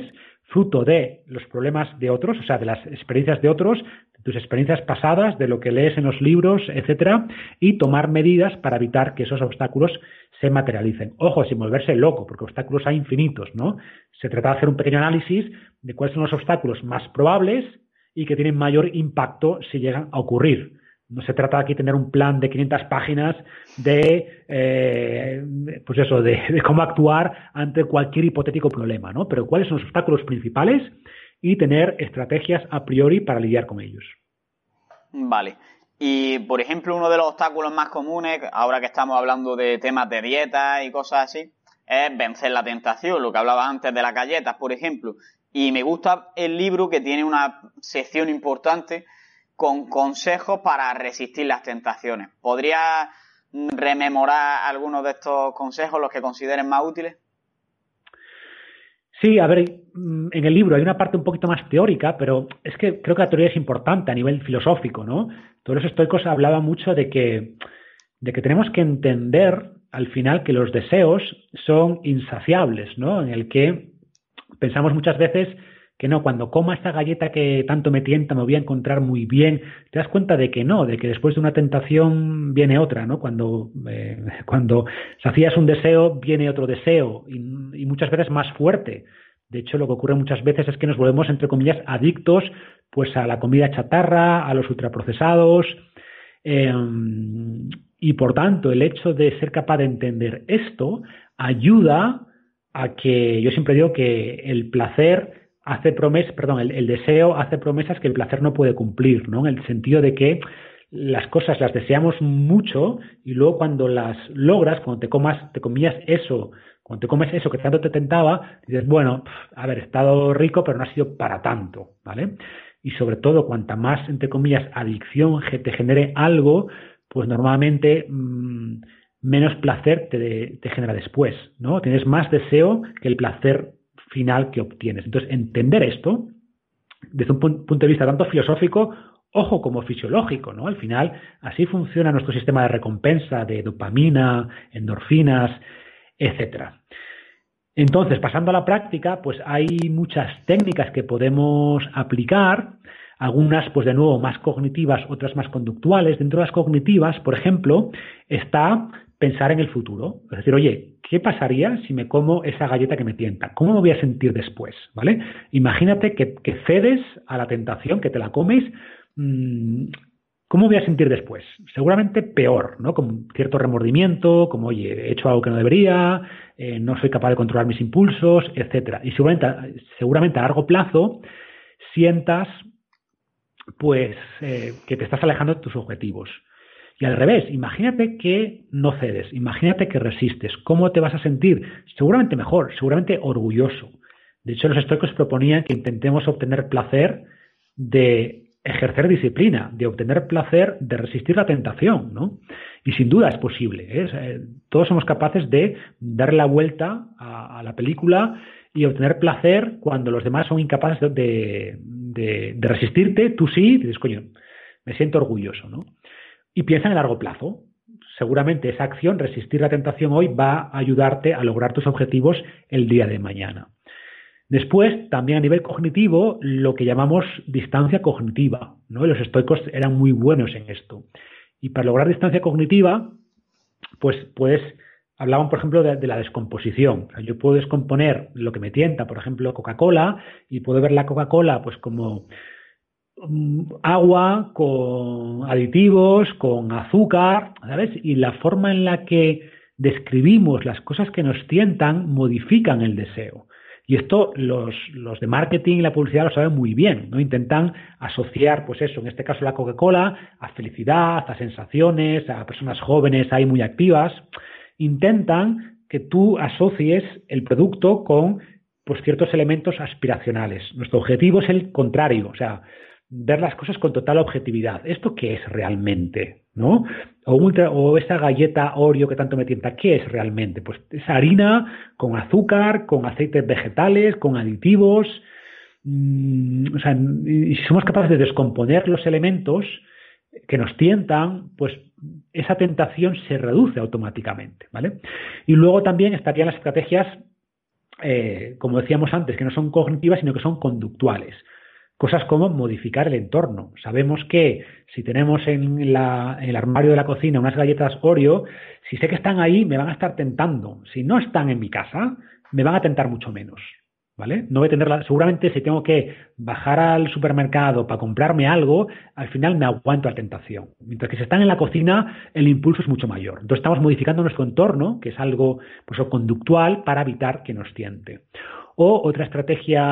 fruto de los problemas de otros, o sea, de las experiencias de otros, tus experiencias pasadas, de lo que lees en los libros, etcétera, y tomar medidas para evitar que esos obstáculos se materialicen. Ojo, sin volverse loco, porque obstáculos hay infinitos, ¿no? Se trata de hacer un pequeño análisis de cuáles son los obstáculos más probables y que tienen mayor impacto si llegan a ocurrir. No se trata aquí de tener un plan de 500 páginas de, eh, pues eso, de, de, cómo actuar ante cualquier hipotético problema, ¿no? Pero cuáles son los obstáculos principales y tener estrategias a priori para lidiar con ellos. Vale. Y, por ejemplo, uno de los obstáculos más comunes, ahora que estamos hablando de temas de dieta y cosas así, es vencer la tentación, lo que hablaba antes de las galletas, por ejemplo. Y me gusta el libro que tiene una sección importante con consejos para resistir las tentaciones. ¿Podría rememorar algunos de estos consejos, los que consideren más útiles? Sí, a ver, mm, en el libro hay una parte un poquito más teórica, pero es que creo que la teoría es importante a nivel filosófico, ¿no? Todos los estoicos hablaban mucho de que, de que tenemos que entender al final que los deseos son insaciables, ¿no? En el que pensamos muchas veces que no, cuando coma esta galleta que tanto me tienta me voy a encontrar muy bien, te das cuenta de que no, de que después de una tentación viene otra, ¿no? Cuando, eh, cuando sacías un deseo, viene otro deseo y, muchas veces más fuerte. De hecho, lo que ocurre muchas veces es que nos volvemos, entre comillas, adictos pues a la comida chatarra, a los ultraprocesados, em, y por tanto, el hecho de ser capaz de entender esto ayuda a que, yo siempre digo que el placer hace promesas, perdón, el, deseo hace promesas que el placer no puede cumplir, ¿no? En el sentido de que las cosas las deseamos mucho y luego cuando las logras, cuando te comas, te comías eso, cuando te comes eso que tanto te tentaba, dices, bueno, a ver, he estado rico, pero no ha sido para tanto, ¿vale? Y sobre todo, cuanta más, entre comillas, adicción te genere algo, pues normalmente mmm, menos placer te, te genera después, ¿no? Tienes más deseo que el placer final que obtienes. Entonces, entender esto desde un punto de vista tanto filosófico, ojo, como fisiológico, ¿no? Al final, así funciona nuestro sistema de recompensa de dopamina, endorfinas, etcétera. Entonces, pasando a la práctica, pues hay muchas técnicas que podemos aplicar, algunas, pues de nuevo, más cognitivas, otras más conductuales. Dentro de las cognitivas, por ejemplo, está pensar en el futuro. Es decir, oye, ¿qué pasaría si me como esa galleta que me tienta? ¿Cómo me voy a sentir después? ¿Vale? Imagínate que, cedes a la tentación, que te la comes. Mm, ¿Cómo voy a sentir después? Seguramente peor, ¿no? Con cierto remordimiento, como, oye, he hecho algo que no debería, eh, no soy capaz de controlar mis impulsos, etcétera. Y seguramente, seguramente a largo plazo sientas, pues, eh, que te estás alejando de tus objetivos. Y al revés, imagínate que no cedes, imagínate que resistes. ¿Cómo te vas a sentir? Seguramente mejor, seguramente orgulloso. De hecho, los estoicos proponían que intentemos obtener placer de ejercer disciplina, de obtener placer de resistir la tentación, ¿no? Y sin duda es posible. ¿eh? todos somos capaces de darle la vuelta a, la película y obtener placer cuando los demás son incapaces de, de resistirte. Tú sí, dices, coño, me siento orgulloso, ¿no? Y piensa en el largo plazo. Seguramente esa acción, resistir la tentación hoy, va a ayudarte a lograr tus objetivos el día de mañana. Después, también a nivel cognitivo, lo que llamamos distancia cognitiva. ¿no? los estoicos eran muy buenos en esto. Y para lograr distancia cognitiva, pues puedes, hablaban, por ejemplo, de, la descomposición. yo puedo descomponer lo que me tienta, por ejemplo, Coca-Cola, y puedo ver la Coca-Cola pues como agua con aditivos, con azúcar, ¿sabes? Y la forma en la que describimos las cosas que nos tientan, modifican el deseo. Y esto los, los, de marketing y la publicidad lo saben muy bien, ¿no? Intentan asociar, pues eso, en este caso la Coca-Cola, a felicidad, a sensaciones, a personas jóvenes ahí muy activas. Intentan que tú asocies el producto con pues, ciertos elementos aspiracionales. Nuestro objetivo es el contrario, o sea, ver las cosas con total objetividad. ¿Esto qué es realmente? ¿No? O, esa galleta Oreo que tanto me tienta, ¿qué es realmente? Pues esa harina con azúcar, con aceites vegetales, con aditivos. Mm, o sea, y si somos capaces de descomponer los elementos que nos tientan, pues esa tentación se reduce automáticamente, ¿vale? Y luego también estarían las estrategias, eh, como decíamos antes, que no son cognitivas, sino que son conductuales. Cosas como modificar el entorno. Sabemos que si tenemos en, el armario de la cocina unas galletas Oreo, si sé que están ahí, me van a estar tentando. Si no están en mi casa, me van a tentar mucho menos. ¿Vale? No voy a tenerla. Seguramente si tengo que bajar al supermercado para comprarme algo, al final me aguanto la tentación. Mientras que si están en la cocina, el impulso es mucho mayor. Entonces estamos modificando nuestro entorno, que es algo pues, conductual, para evitar que nos tiente. O otra estrategia,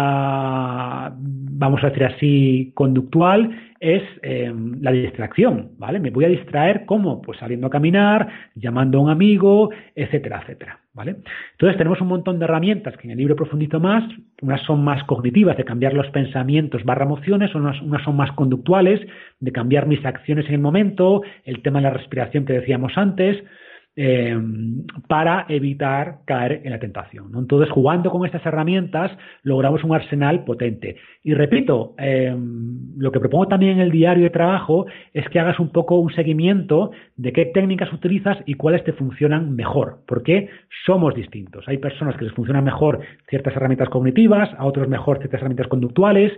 vamos a decir así, conductual, es em, la distracción, ¿vale? Me voy a distraer ¿cómo? Pues saliendo a caminar, llamando a un amigo, etcétera, etcétera, ¿vale? Entonces tenemos un montón de herramientas que en el libro profundizo más, unas son más cognitivas, de cambiar los pensamientos barra emociones, unas, unas son más conductuales, de cambiar mis acciones en el momento, el tema de la respiración que decíamos antes, Em, para evitar caer en la tentación. Entonces, jugando con estas herramientas, logramos un arsenal potente. Y repito, em, lo que propongo también en el diario de trabajo es que hagas un poco un seguimiento de qué técnicas utilizas y cuáles te funcionan mejor, porque somos distintos. Hay personas que les funcionan mejor ciertas herramientas cognitivas, a otros mejor ciertas herramientas conductuales,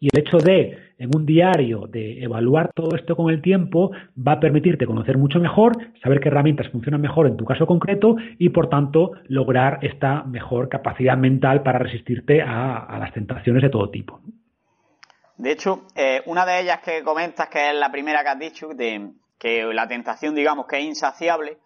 y el hecho de, en un diario, de evaluar todo esto con el tiempo, va a permitirte conocer mucho mejor, saber qué herramientas funcionan mejor en tu caso concreto y, por tanto, lograr esta mejor capacidad mental para resistirte a, las tentaciones de todo tipo. De hecho, eh, una de ellas que comentas, que es la primera que has dicho, de que la tentación, digamos, que es insaciable,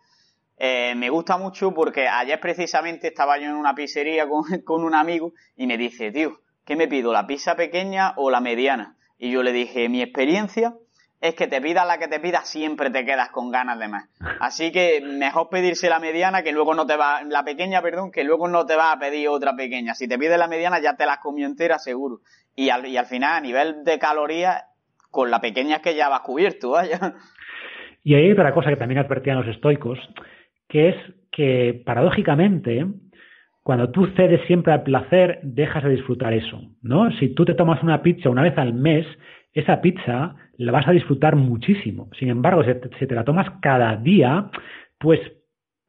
eh, me gusta mucho porque ayer precisamente estaba yo en una pizzería con, *laughs* con un amigo y me dice, tío, ¿qué me pido? ¿La pizza pequeña o la mediana? Y yo le dije, mi experiencia es que te pidas la que te pidas, siempre te quedas con ganas de más. Así que mejor pedirse la mediana que luego no te va, la pequeña, perdón, que luego no te va a pedir otra pequeña. Si te pides la mediana ya te la comió entera seguro. Y al, final, a nivel de calorías, con la pequeña es que ya vas cubierto, vaya. Y hay otra cosa que también advertían los estoicos, que es que paradójicamente cuando tú cedes siempre al placer, dejas de disfrutar eso, ¿no? Si tú te tomas una pizza una vez al mes, esa pizza la vas a disfrutar muchísimo. Sin embargo, si te, la tomas cada día, pues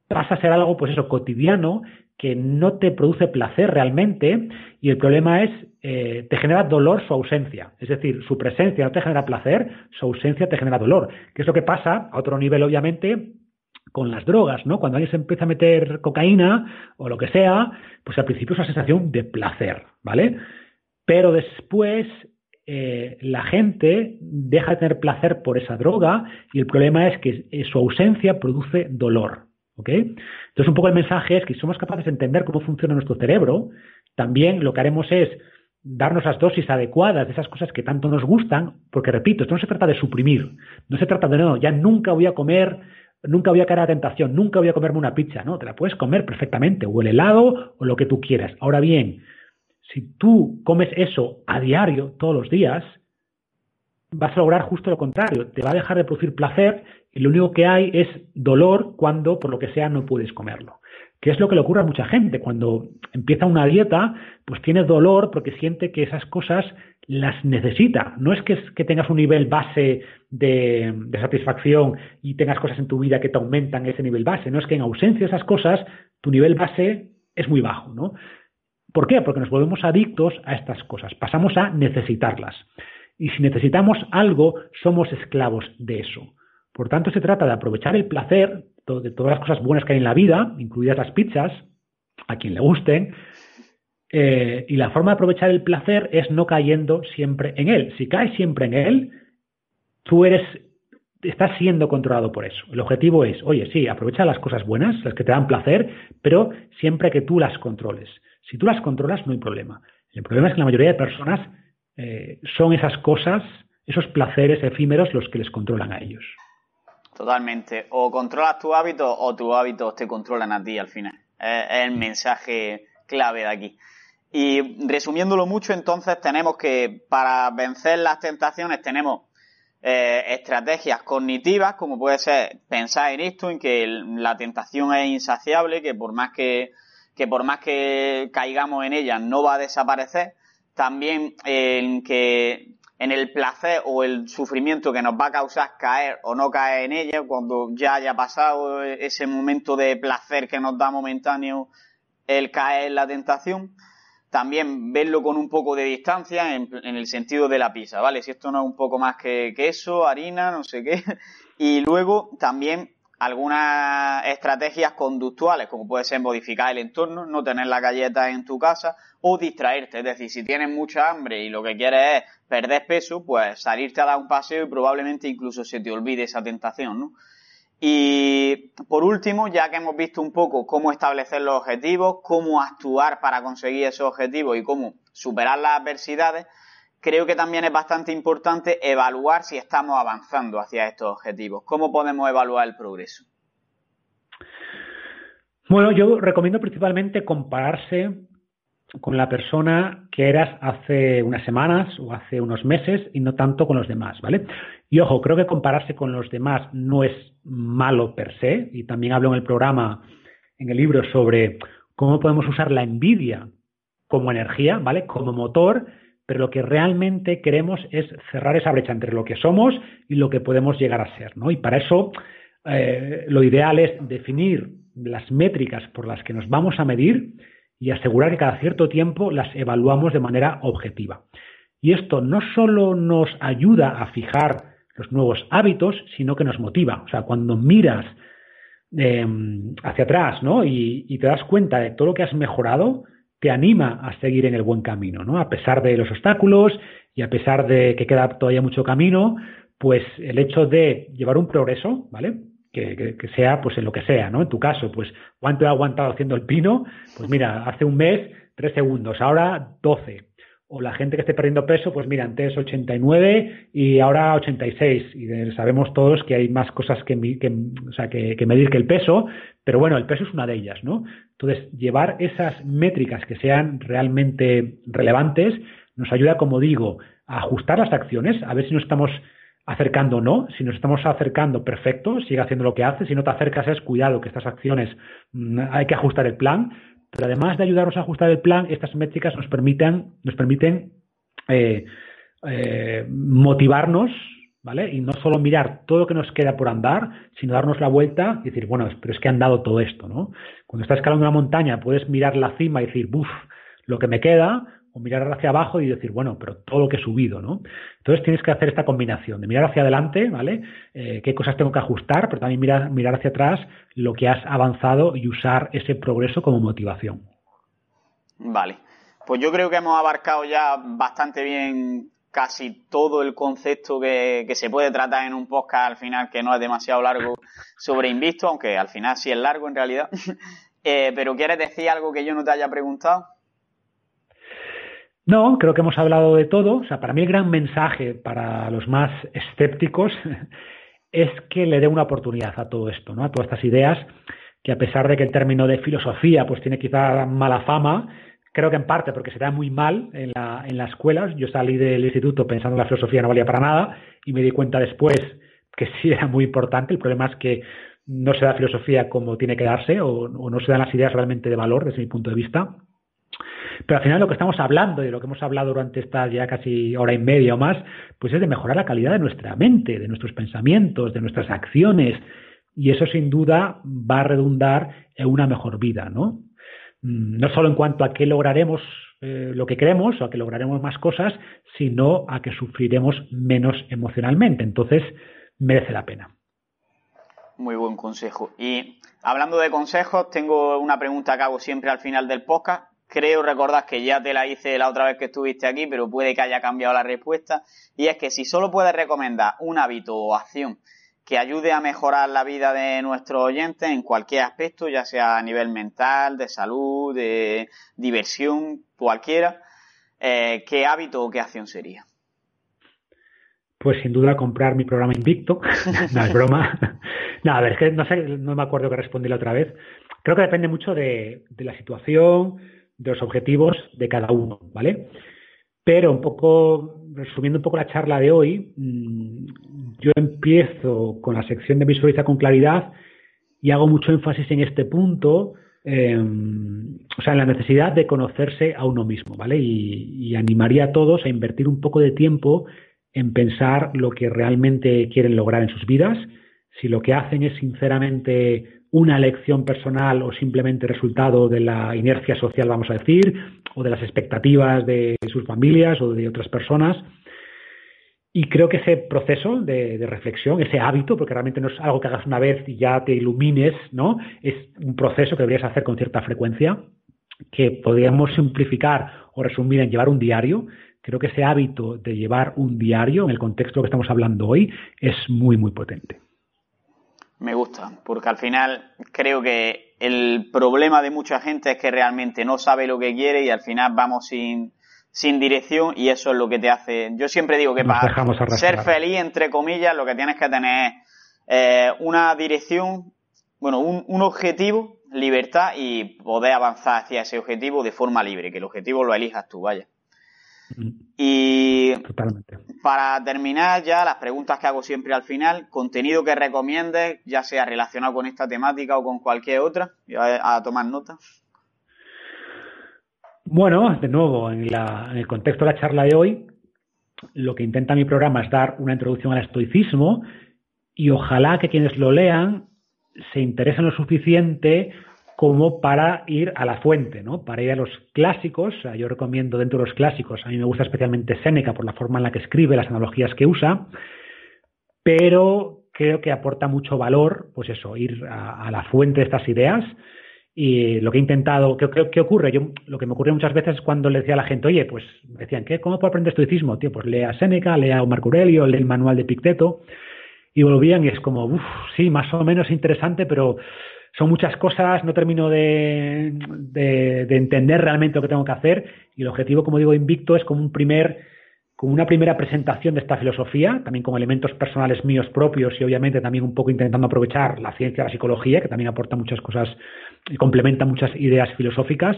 pasa a ser algo, pues eso, cotidiano, que no te produce placer realmente y el problema es, eh, te genera dolor su ausencia. Es decir, su presencia no te genera placer, su ausencia te genera dolor. ¿Qué es lo que pasa? A otro nivel, obviamente, con las drogas, ¿no? Cuando alguien se empieza a meter cocaína o lo que sea, pues al principio es una sensación de placer, ¿vale? Pero después eh, la gente deja de tener placer por esa droga y el problema es que su ausencia produce dolor, ¿ok? Entonces un poco el mensaje es que si somos capaces de entender cómo funciona nuestro cerebro, también lo que haremos es darnos las dosis adecuadas de esas cosas que tanto nos gustan, porque repito, esto no se trata de suprimir, no se trata de no, ya nunca voy a comer nunca voy a caer a la tentación, nunca voy a comerme una pizza, ¿no? Te la puedes comer perfectamente, o el helado, o lo que tú quieras. Ahora bien, si tú comes eso a diario, todos los días, vas a lograr justo lo contrario. Te va a dejar de producir placer y lo único que hay es dolor cuando, por lo que sea, no puedes comerlo. Que es lo que le ocurre a mucha gente. Cuando empieza una dieta, pues tiene dolor porque siente que esas cosas las necesita. No es que, tengas un nivel base de, satisfacción y tengas cosas en tu vida que te aumentan ese nivel base. No es que en ausencia de esas cosas, tu nivel base es muy bajo, ¿no? ¿Por qué? Porque nos volvemos adictos a estas cosas. Pasamos a necesitarlas. Y si necesitamos algo, somos esclavos de eso. Por tanto, se trata de aprovechar el placer de todas las cosas buenas que hay en la vida, incluidas las pizzas, a quien le gusten, eh, y la forma de aprovechar el placer es no cayendo siempre en él. Si caes siempre en él, tú eres estás siendo controlado por eso. El objetivo es, oye, sí, aprovecha las cosas buenas, las que te dan placer, pero siempre que tú las controles. Si tú las controlas, no hay problema. El problema es que la mayoría de personas eh, son esas cosas, esos placeres efímeros los que les controlan a ellos. Totalmente. O controlas tu hábito o tus hábitos te controlan a ti al final. Es, el mensaje clave de aquí. Y resumiéndolo mucho, entonces tenemos que para vencer las tentaciones tenemos eh, estrategias cognitivas, como puede ser pensar en esto, en que la tentación es insaciable, que por más que, que por más que caigamos en ella no va a desaparecer. También en que en el placer o el sufrimiento que nos va a causar caer o no caer en ella cuando ya haya pasado ese momento de placer que nos da momentáneo el caer en la tentación. También verlo con un poco de distancia en, el sentido de la pizza, ¿vale? Si esto no es un poco más que queso, harina, no sé qué. *laughs* Y luego también algunas estrategias conductuales, como puede ser modificar el entorno, no tener la galleta en tu casa o distraerte. Es decir, si tienes mucha hambre y lo que quieres es perder peso, pues salirte a dar un paseo y probablemente incluso se te olvide esa tentación, ¿no? Y por último, ya que hemos visto un poco cómo establecer los objetivos, cómo actuar para conseguir esos objetivos y cómo superar las adversidades, creo que también es bastante importante evaluar si estamos avanzando hacia estos objetivos. ¿Cómo podemos evaluar el progreso? Bueno, yo recomiendo principalmente compararse con la persona que eras hace unas semanas o hace unos meses y no tanto con los demás, ¿vale? Y ojo, creo que compararse con los demás no es malo per se, y también hablo en el programa, en el libro, sobre cómo podemos usar la envidia como energía, ¿vale? Como motor, pero lo que realmente queremos es cerrar esa brecha entre lo que somos y lo que podemos llegar a ser, ¿no? Y para eso eh, lo ideal es definir las métricas por las que nos vamos a medir y asegurar que cada cierto tiempo las evaluamos de manera objetiva. Y esto no solo nos ayuda a fijar los nuevos hábitos, sino que nos motiva. O sea, cuando miras em, hacia atrás ¿no? Y, te das cuenta de todo lo que has mejorado, te anima a seguir en el buen camino, ¿no? A pesar de los obstáculos y a pesar de que queda todavía mucho camino, pues el hecho de llevar un progreso, ¿vale? que, sea pues en lo que sea, ¿no? En tu caso, pues cuánto he aguantado haciendo el pino, pues mira, hace un mes, tres segundos, ahora 12. O la gente que esté perdiendo peso, pues mira, antes 89 y ahora 86. Y sabemos todos que hay más cosas que, o que, medir que el peso, pero bueno, el peso es una de ellas, ¿no? Entonces, llevar esas métricas que sean realmente relevantes nos ayuda, como digo, a ajustar las acciones, a ver si no estamos acercando no, si nos estamos acercando, perfecto, sigue haciendo lo que hace, si no te acercas es cuidado que estas acciones mm, hay que ajustar el plan, pero además de ayudarnos a ajustar el plan, estas métricas nos permiten, nos permiten eh, eh, motivarnos, ¿vale? Y no solo mirar todo lo que nos queda por andar, sino darnos la vuelta y decir, bueno, pero es que han dado todo esto, ¿no? Cuando estás escalando una montaña puedes mirar la cima y decir, buf, lo que me queda, o mirar hacia abajo y decir, bueno, pero todo lo que he subido, ¿no? Entonces tienes que hacer esta combinación de mirar hacia adelante, ¿vale? Eh, qué cosas tengo que ajustar, pero también mirar, mirar hacia atrás lo que has avanzado y usar ese progreso como motivación. Vale. Pues yo creo que hemos abarcado ya bastante bien casi todo el concepto que, se puede tratar en un podcast al final, que no es demasiado largo, sobre Invisto, aunque al final sí es largo en realidad. *laughs* Eh, pero ¿quieres decir algo que yo no te haya preguntado? No, creo que hemos hablado de todo. O sea, para mí el gran mensaje para los más escépticos *laughs* es que le dé una oportunidad a todo esto, ¿no? A todas estas ideas que a pesar de que el término de filosofía pues tiene quizá mala fama, creo que en parte porque se da muy mal en la, en la escuela. Yo salí del instituto pensando que la filosofía no valía para nada y me di cuenta después que sí era muy importante. El problema es que no se da filosofía como tiene que darse o, o no se dan las ideas realmente de valor desde mi punto de vista. Pero al final lo que estamos hablando y lo que hemos hablado durante esta ya casi hora y media o más, pues es de mejorar la calidad de nuestra mente, de nuestros pensamientos, de nuestras acciones. Y eso sin duda va a redundar en una mejor vida, ¿no? Mm, no solo en cuanto a que lograremos eh, lo que queremos o a que lograremos más cosas, sino a que sufriremos menos emocionalmente. Entonces, merece la pena. Muy buen consejo. Y hablando de consejos, tengo una pregunta que hago siempre al final del podcast creo recordar que ya te la hice la otra vez que estuviste aquí, pero puede que haya cambiado la respuesta. Y es que si solo puedes recomendar un hábito o acción que ayude a mejorar la vida de nuestros oyentes en cualquier aspecto, ya sea a nivel mental, de salud, de diversión, cualquiera, eh, ¿qué hábito o qué acción sería? Pues sin duda comprar mi programa Invicto. *laughs* no es broma. no, a ver, es que no sé, no me acuerdo que respondí la otra vez. Creo que depende mucho de, de la situación, de los objetivos de cada uno, ¿vale? Pero un poco, resumiendo un poco la charla de hoy, mm, yo empiezo con la sección de visualiza con claridad y hago mucho énfasis en este punto, em, o sea, en la necesidad de conocerse a uno mismo, ¿vale? Y, y, animaría a todos a invertir un poco de tiempo en pensar lo que realmente quieren lograr en sus vidas, si lo que hacen es sinceramente una elección personal o simplemente resultado de la inercia social, vamos a decir, o de las expectativas de sus familias o de otras personas. Y creo que ese proceso de, reflexión, ese hábito, porque realmente no es algo que hagas una vez y ya te ilumines, ¿no? Es un proceso que deberías hacer con cierta frecuencia, que podríamos simplificar o resumir en llevar un diario. Creo que ese hábito de llevar un diario, en el contexto que estamos hablando hoy, es muy, muy potente. Me gusta, porque al final creo que el problema de mucha gente es que realmente no sabe lo que quiere y al final vamos sin, sin dirección y eso es lo que te hace. Yo siempre digo que para ser feliz, entre comillas, lo que tienes que tener es eh, una dirección, bueno, un, un objetivo, libertad y poder avanzar hacia ese objetivo de forma libre, que el objetivo lo elijas tú, vaya. Y para terminar ya, las preguntas que hago siempre al final, contenido que recomiendes, ya sea relacionado con esta temática o con cualquier otra, a, a tomar nota. Bueno, de nuevo, en, el contexto de la charla de hoy, lo que intenta mi programa es dar una introducción al estoicismo y ojalá que quienes lo lean se interesen lo suficiente como para ir a la fuente, ¿no? Para ir a los clásicos. yo recomiendo dentro de los clásicos, a mí me gusta especialmente Séneca por la forma en la que escribe, las analogías que usa, pero creo que aporta mucho valor, pues eso, ir a, la fuente de estas ideas. Y lo que he intentado, ¿qué, ocurre? Lo que me ocurre muchas veces es cuando le decía a la gente, oye, pues decían, ¿qué, ¿cómo puedo aprender estoicismo? Tío, pues lea Séneca, lea Marco Aurelio, lea el manual de Picteto. Y volvían y es como, uff, sí, más o menos interesante, pero son muchas cosas, no termino de, de, entender realmente lo que tengo que hacer y el objetivo, como digo, Invicto es como un primer como una primera presentación de esta filosofía, también con elementos personales míos propios y obviamente también un poco intentando aprovechar la ciencia, la psicología, que también aporta muchas cosas y complementa muchas ideas filosóficas,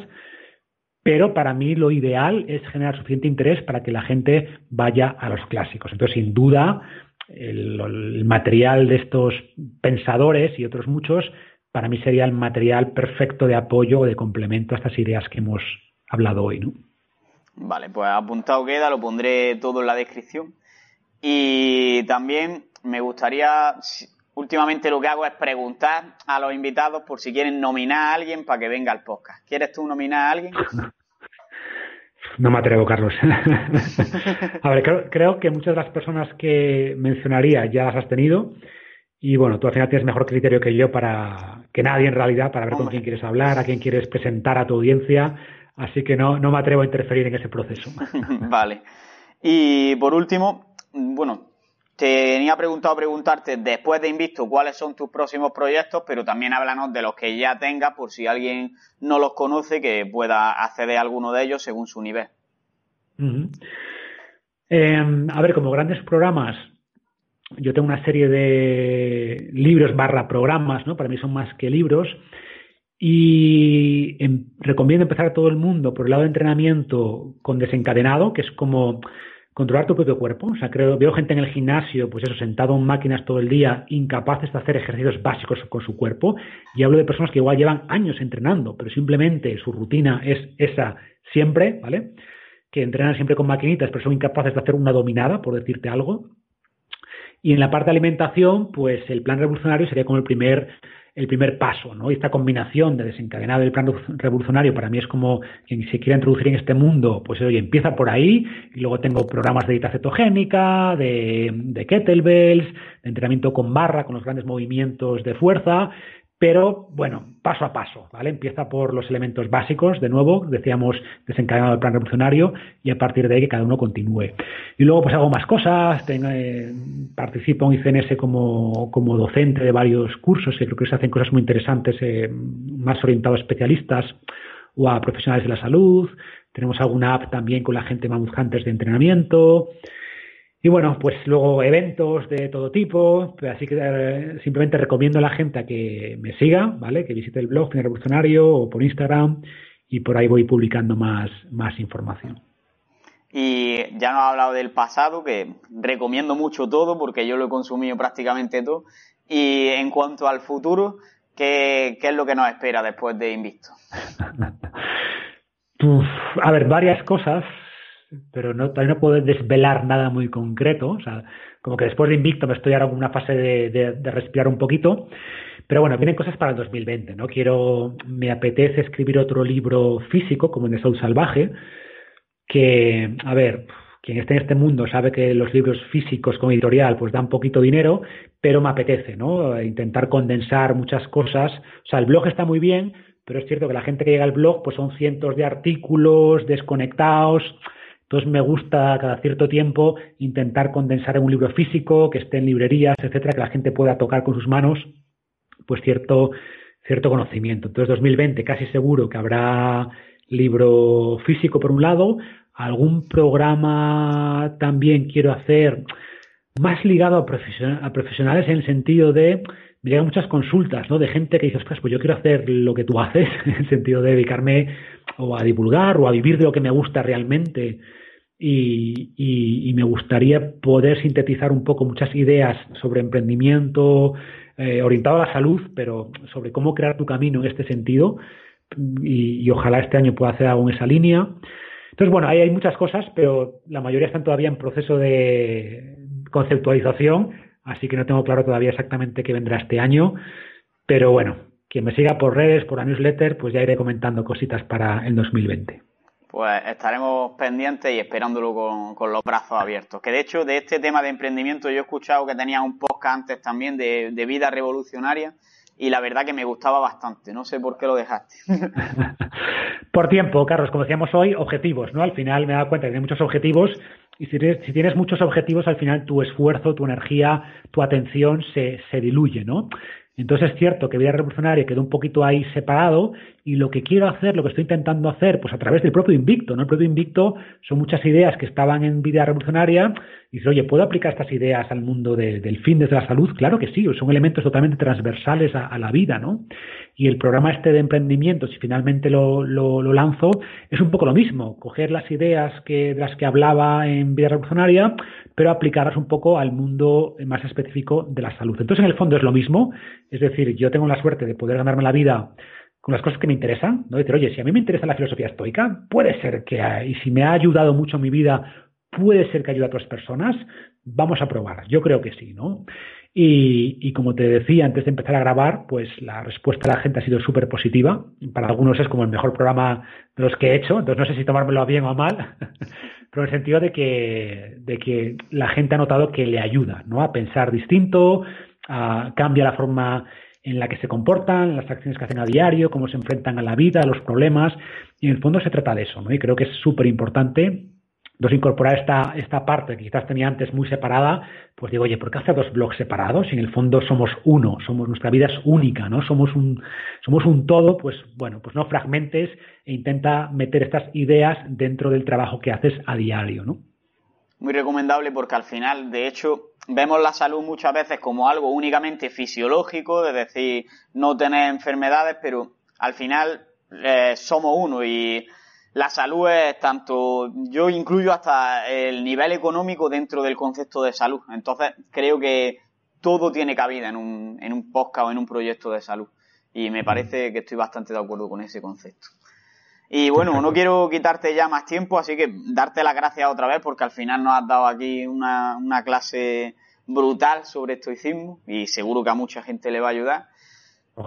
pero para mí lo ideal es generar suficiente interés para que la gente vaya a los clásicos. Entonces, sin duda, el material de estos pensadores y otros muchos para mí sería el material perfecto de apoyo o de complemento a estas ideas que hemos hablado hoy. ¿no? Vale, pues apuntado queda, lo pondré todo en la descripción. Y también me gustaría, últimamente lo que hago es preguntar a los invitados por si quieren nominar a alguien para que venga al podcast. ¿Quieres tú nominar a alguien? *laughs* No me atrevo, Carlos. *laughs* a ver, creo, creo, que muchas de las personas que mencionaría ya las has tenido. Y bueno, tú al final tienes mejor criterio que yo para que nadie en realidad, para ver con quién quieres hablar, a quién quieres presentar a tu audiencia. Así que no, no me atrevo a interferir en ese proceso. *laughs* vale. Y por último, bueno, tenía preguntado preguntarte después de Invicto cuáles son tus próximos proyectos, pero también háblanos de los que ya tengas por si alguien no los conoce que pueda acceder a alguno de ellos según su nivel. Em, a ver, como grandes programas, yo tengo una serie de libros barra programas, ¿no? Para mí son más que libros. Y em, recomiendo empezar a todo el mundo por el lado de entrenamiento con desencadenado, que es como controlar tu propio cuerpo. O sea, creo, veo gente en el gimnasio, pues eso, sentado en máquinas todo el día, incapaces de hacer ejercicios básicos con su cuerpo. Y hablo de personas que igual llevan años entrenando, pero simplemente su rutina es esa siempre, ¿vale? Que entrenan siempre con maquinitas, pero son incapaces de hacer una dominada, por decirte algo. Y en la parte de alimentación, pues el plan revolucionario sería como el primer, el primer paso, ¿no? Y esta combinación de desencadenado del plan revolucionario para mí es como quien se quiera introducir en este mundo, pues oye, empieza por ahí, y luego tengo programas de dieta cetogénica, de, de kettlebells, de entrenamiento con barra, con los grandes movimientos de fuerza, pero bueno, paso a paso, ¿vale? Empieza por los elementos básicos, de nuevo, decíamos desencadenado el plan revolucionario y a partir de ahí que cada uno continúe. Y luego pues hago más cosas, tengo, eh, participo en ICNS como, como docente de varios cursos y creo que se hacen cosas muy interesantes, eh, más orientados a especialistas o a profesionales de la salud. Tenemos alguna app también con la gente Mammoth Hunters de entrenamiento. Y bueno, pues luego eventos de todo tipo, así que eh, simplemente recomiendo a la gente a que me siga, ¿vale? Que visite el blog Revolucionario o por Instagram y por ahí voy publicando más, más información. Y ya nos ha hablado del pasado, que recomiendo mucho todo porque yo lo he consumido prácticamente todo. Y en cuanto al futuro, ¿qué, qué es lo que nos espera después de Invicto? *laughs* a ver, varias cosas pero no, todavía no puedo desvelar nada muy concreto. O sea, como que después de Invicto me estoy ahora en una fase de, respirar un poquito. Pero bueno, vienen cosas para el 2020, ¿no? Quiero, me apetece escribir otro libro físico, como en el Sol Salvaje, que, a ver, quien esté en este mundo sabe que los libros físicos como editorial pues dan poquito dinero, pero me apetece, ¿no? Intentar condensar muchas cosas. O sea, el blog está muy bien, pero es cierto que la gente que llega al blog pues son cientos de artículos desconectados, entonces me gusta cada cierto tiempo intentar condensar en un libro físico, que esté en librerías, etcétera, que la gente pueda tocar con sus manos, pues cierto, cierto conocimiento. Entonces 2020 casi seguro que habrá libro físico por un lado, algún programa también quiero hacer más ligado a, profesionales en el sentido de me llegan muchas consultas, ¿no? De gente que dice, pues yo quiero hacer lo que tú haces, *laughs* en el sentido de dedicarme o a divulgar o a vivir de lo que me gusta realmente. Y, me gustaría poder sintetizar un poco muchas ideas sobre emprendimiento eh, orientado a la salud, pero sobre cómo crear tu camino en este sentido. Y, ojalá este año pueda hacer algo en esa línea. Entonces, bueno, ahí hay muchas cosas, pero la mayoría están todavía en proceso de conceptualización, así que no tengo claro todavía exactamente qué vendrá este año. Pero bueno, quien me siga por redes, por la newsletter, pues ya iré comentando cositas para el 2020. Pues estaremos pendientes y esperándolo con, los brazos abiertos. Que de hecho, de este tema de emprendimiento, yo he escuchado que tenía un podcast antes también de, vida revolucionaria y la verdad que me gustaba bastante. No sé por qué lo dejaste. *laughs* por tiempo, Carlos, como decíamos hoy, objetivos, ¿no? Al final me he dado cuenta que hay muchos objetivos y si tienes, si tienes muchos objetivos, al final tu esfuerzo, tu energía, tu atención se, se diluye, ¿no? Entonces es cierto que Vida Revolucionaria quedó un poquito ahí separado y lo que quiero hacer, lo que estoy intentando hacer, pues a través del propio Invicto, ¿no? El propio Invicto son muchas ideas que estaban en Vida Revolucionaria y dices, oye, ¿puedo aplicar estas ideas al mundo del fin desde la salud? Claro que sí, son elementos totalmente transversales a, la vida, ¿no? Y el programa este de emprendimiento, si finalmente lo, lo, lanzo, es un poco lo mismo, coger las ideas que, de las que hablaba en Vida Revolucionaria, pero aplicarlas un poco al mundo más específico de la salud. Entonces, en el fondo es lo mismo, es decir, yo tengo la suerte de poder ganarme la vida con las cosas que me interesan, ¿no? Decir, oye, si a mí me interesa la filosofía estoica, puede ser que, y si me ha ayudado mucho en mi vida, puede ser que ayude a otras personas, vamos a probar. Yo creo que sí, ¿no? Y, como te decía antes de empezar a grabar, pues la respuesta de la gente ha sido súper positiva. Para algunos es como el mejor programa de los que he hecho, entonces no sé si tomármelo a bien o a mal, *laughs* pero en el sentido de que, de que la gente ha notado que le ayuda ¿no? a pensar distinto, a, cambia la forma en la que se comportan, las acciones que hacen a diario, cómo se enfrentan a la vida, a los problemas, y en el fondo se trata de eso, ¿no? Y creo que es súper importante dos incorporar esta, esta parte que quizás tenía antes muy separada, pues digo, oye, ¿por qué hacer dos blogs separados? Si en el fondo somos uno, somos, nuestra vida es única, ¿no? Somos un, somos un todo, pues bueno, pues no fragmentes e intenta meter estas ideas dentro del trabajo que haces a diario, ¿no? Muy recomendable porque al final, de hecho, vemos la salud muchas veces como algo únicamente fisiológico, es decir, no tener enfermedades, pero al final eh, somos uno y la salud es tanto, yo incluyo hasta el nivel económico dentro del concepto de salud. Entonces creo que todo tiene cabida en un, en un podcast o en un proyecto de salud. Y me parece que estoy bastante de acuerdo con ese concepto. Y bueno, no quiero quitarte ya más tiempo, así que darte las gracias otra vez porque al final nos has dado aquí una, una clase brutal sobre estoicismo y seguro que a mucha gente le va a ayudar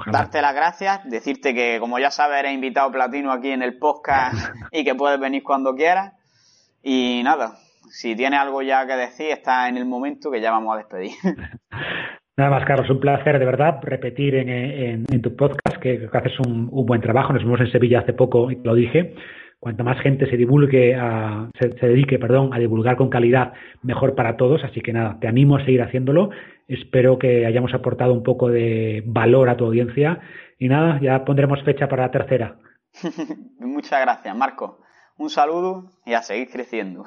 darte las gracias, decirte que como ya sabes eres invitado platino aquí en el podcast *laughs* y que puedes venir cuando quieras. Y nada, si tienes algo ya que decir, está en el momento que ya vamos a despedir. *laughs* Nada más, Carlos, un placer de verdad repetir en, tu podcast que, haces un, buen trabajo. Nos vimos en Sevilla hace poco y lo dije. Cuanta más gente se divulgue, a, se, dedique, perdón, a divulgar con calidad, mejor para todos. Así que nada, te animo a seguir haciéndolo. Espero que hayamos aportado un poco de valor a tu audiencia. Y nada, ya pondremos fecha para la tercera. *laughs* Muchas gracias, Marco. Un saludo y a seguir creciendo.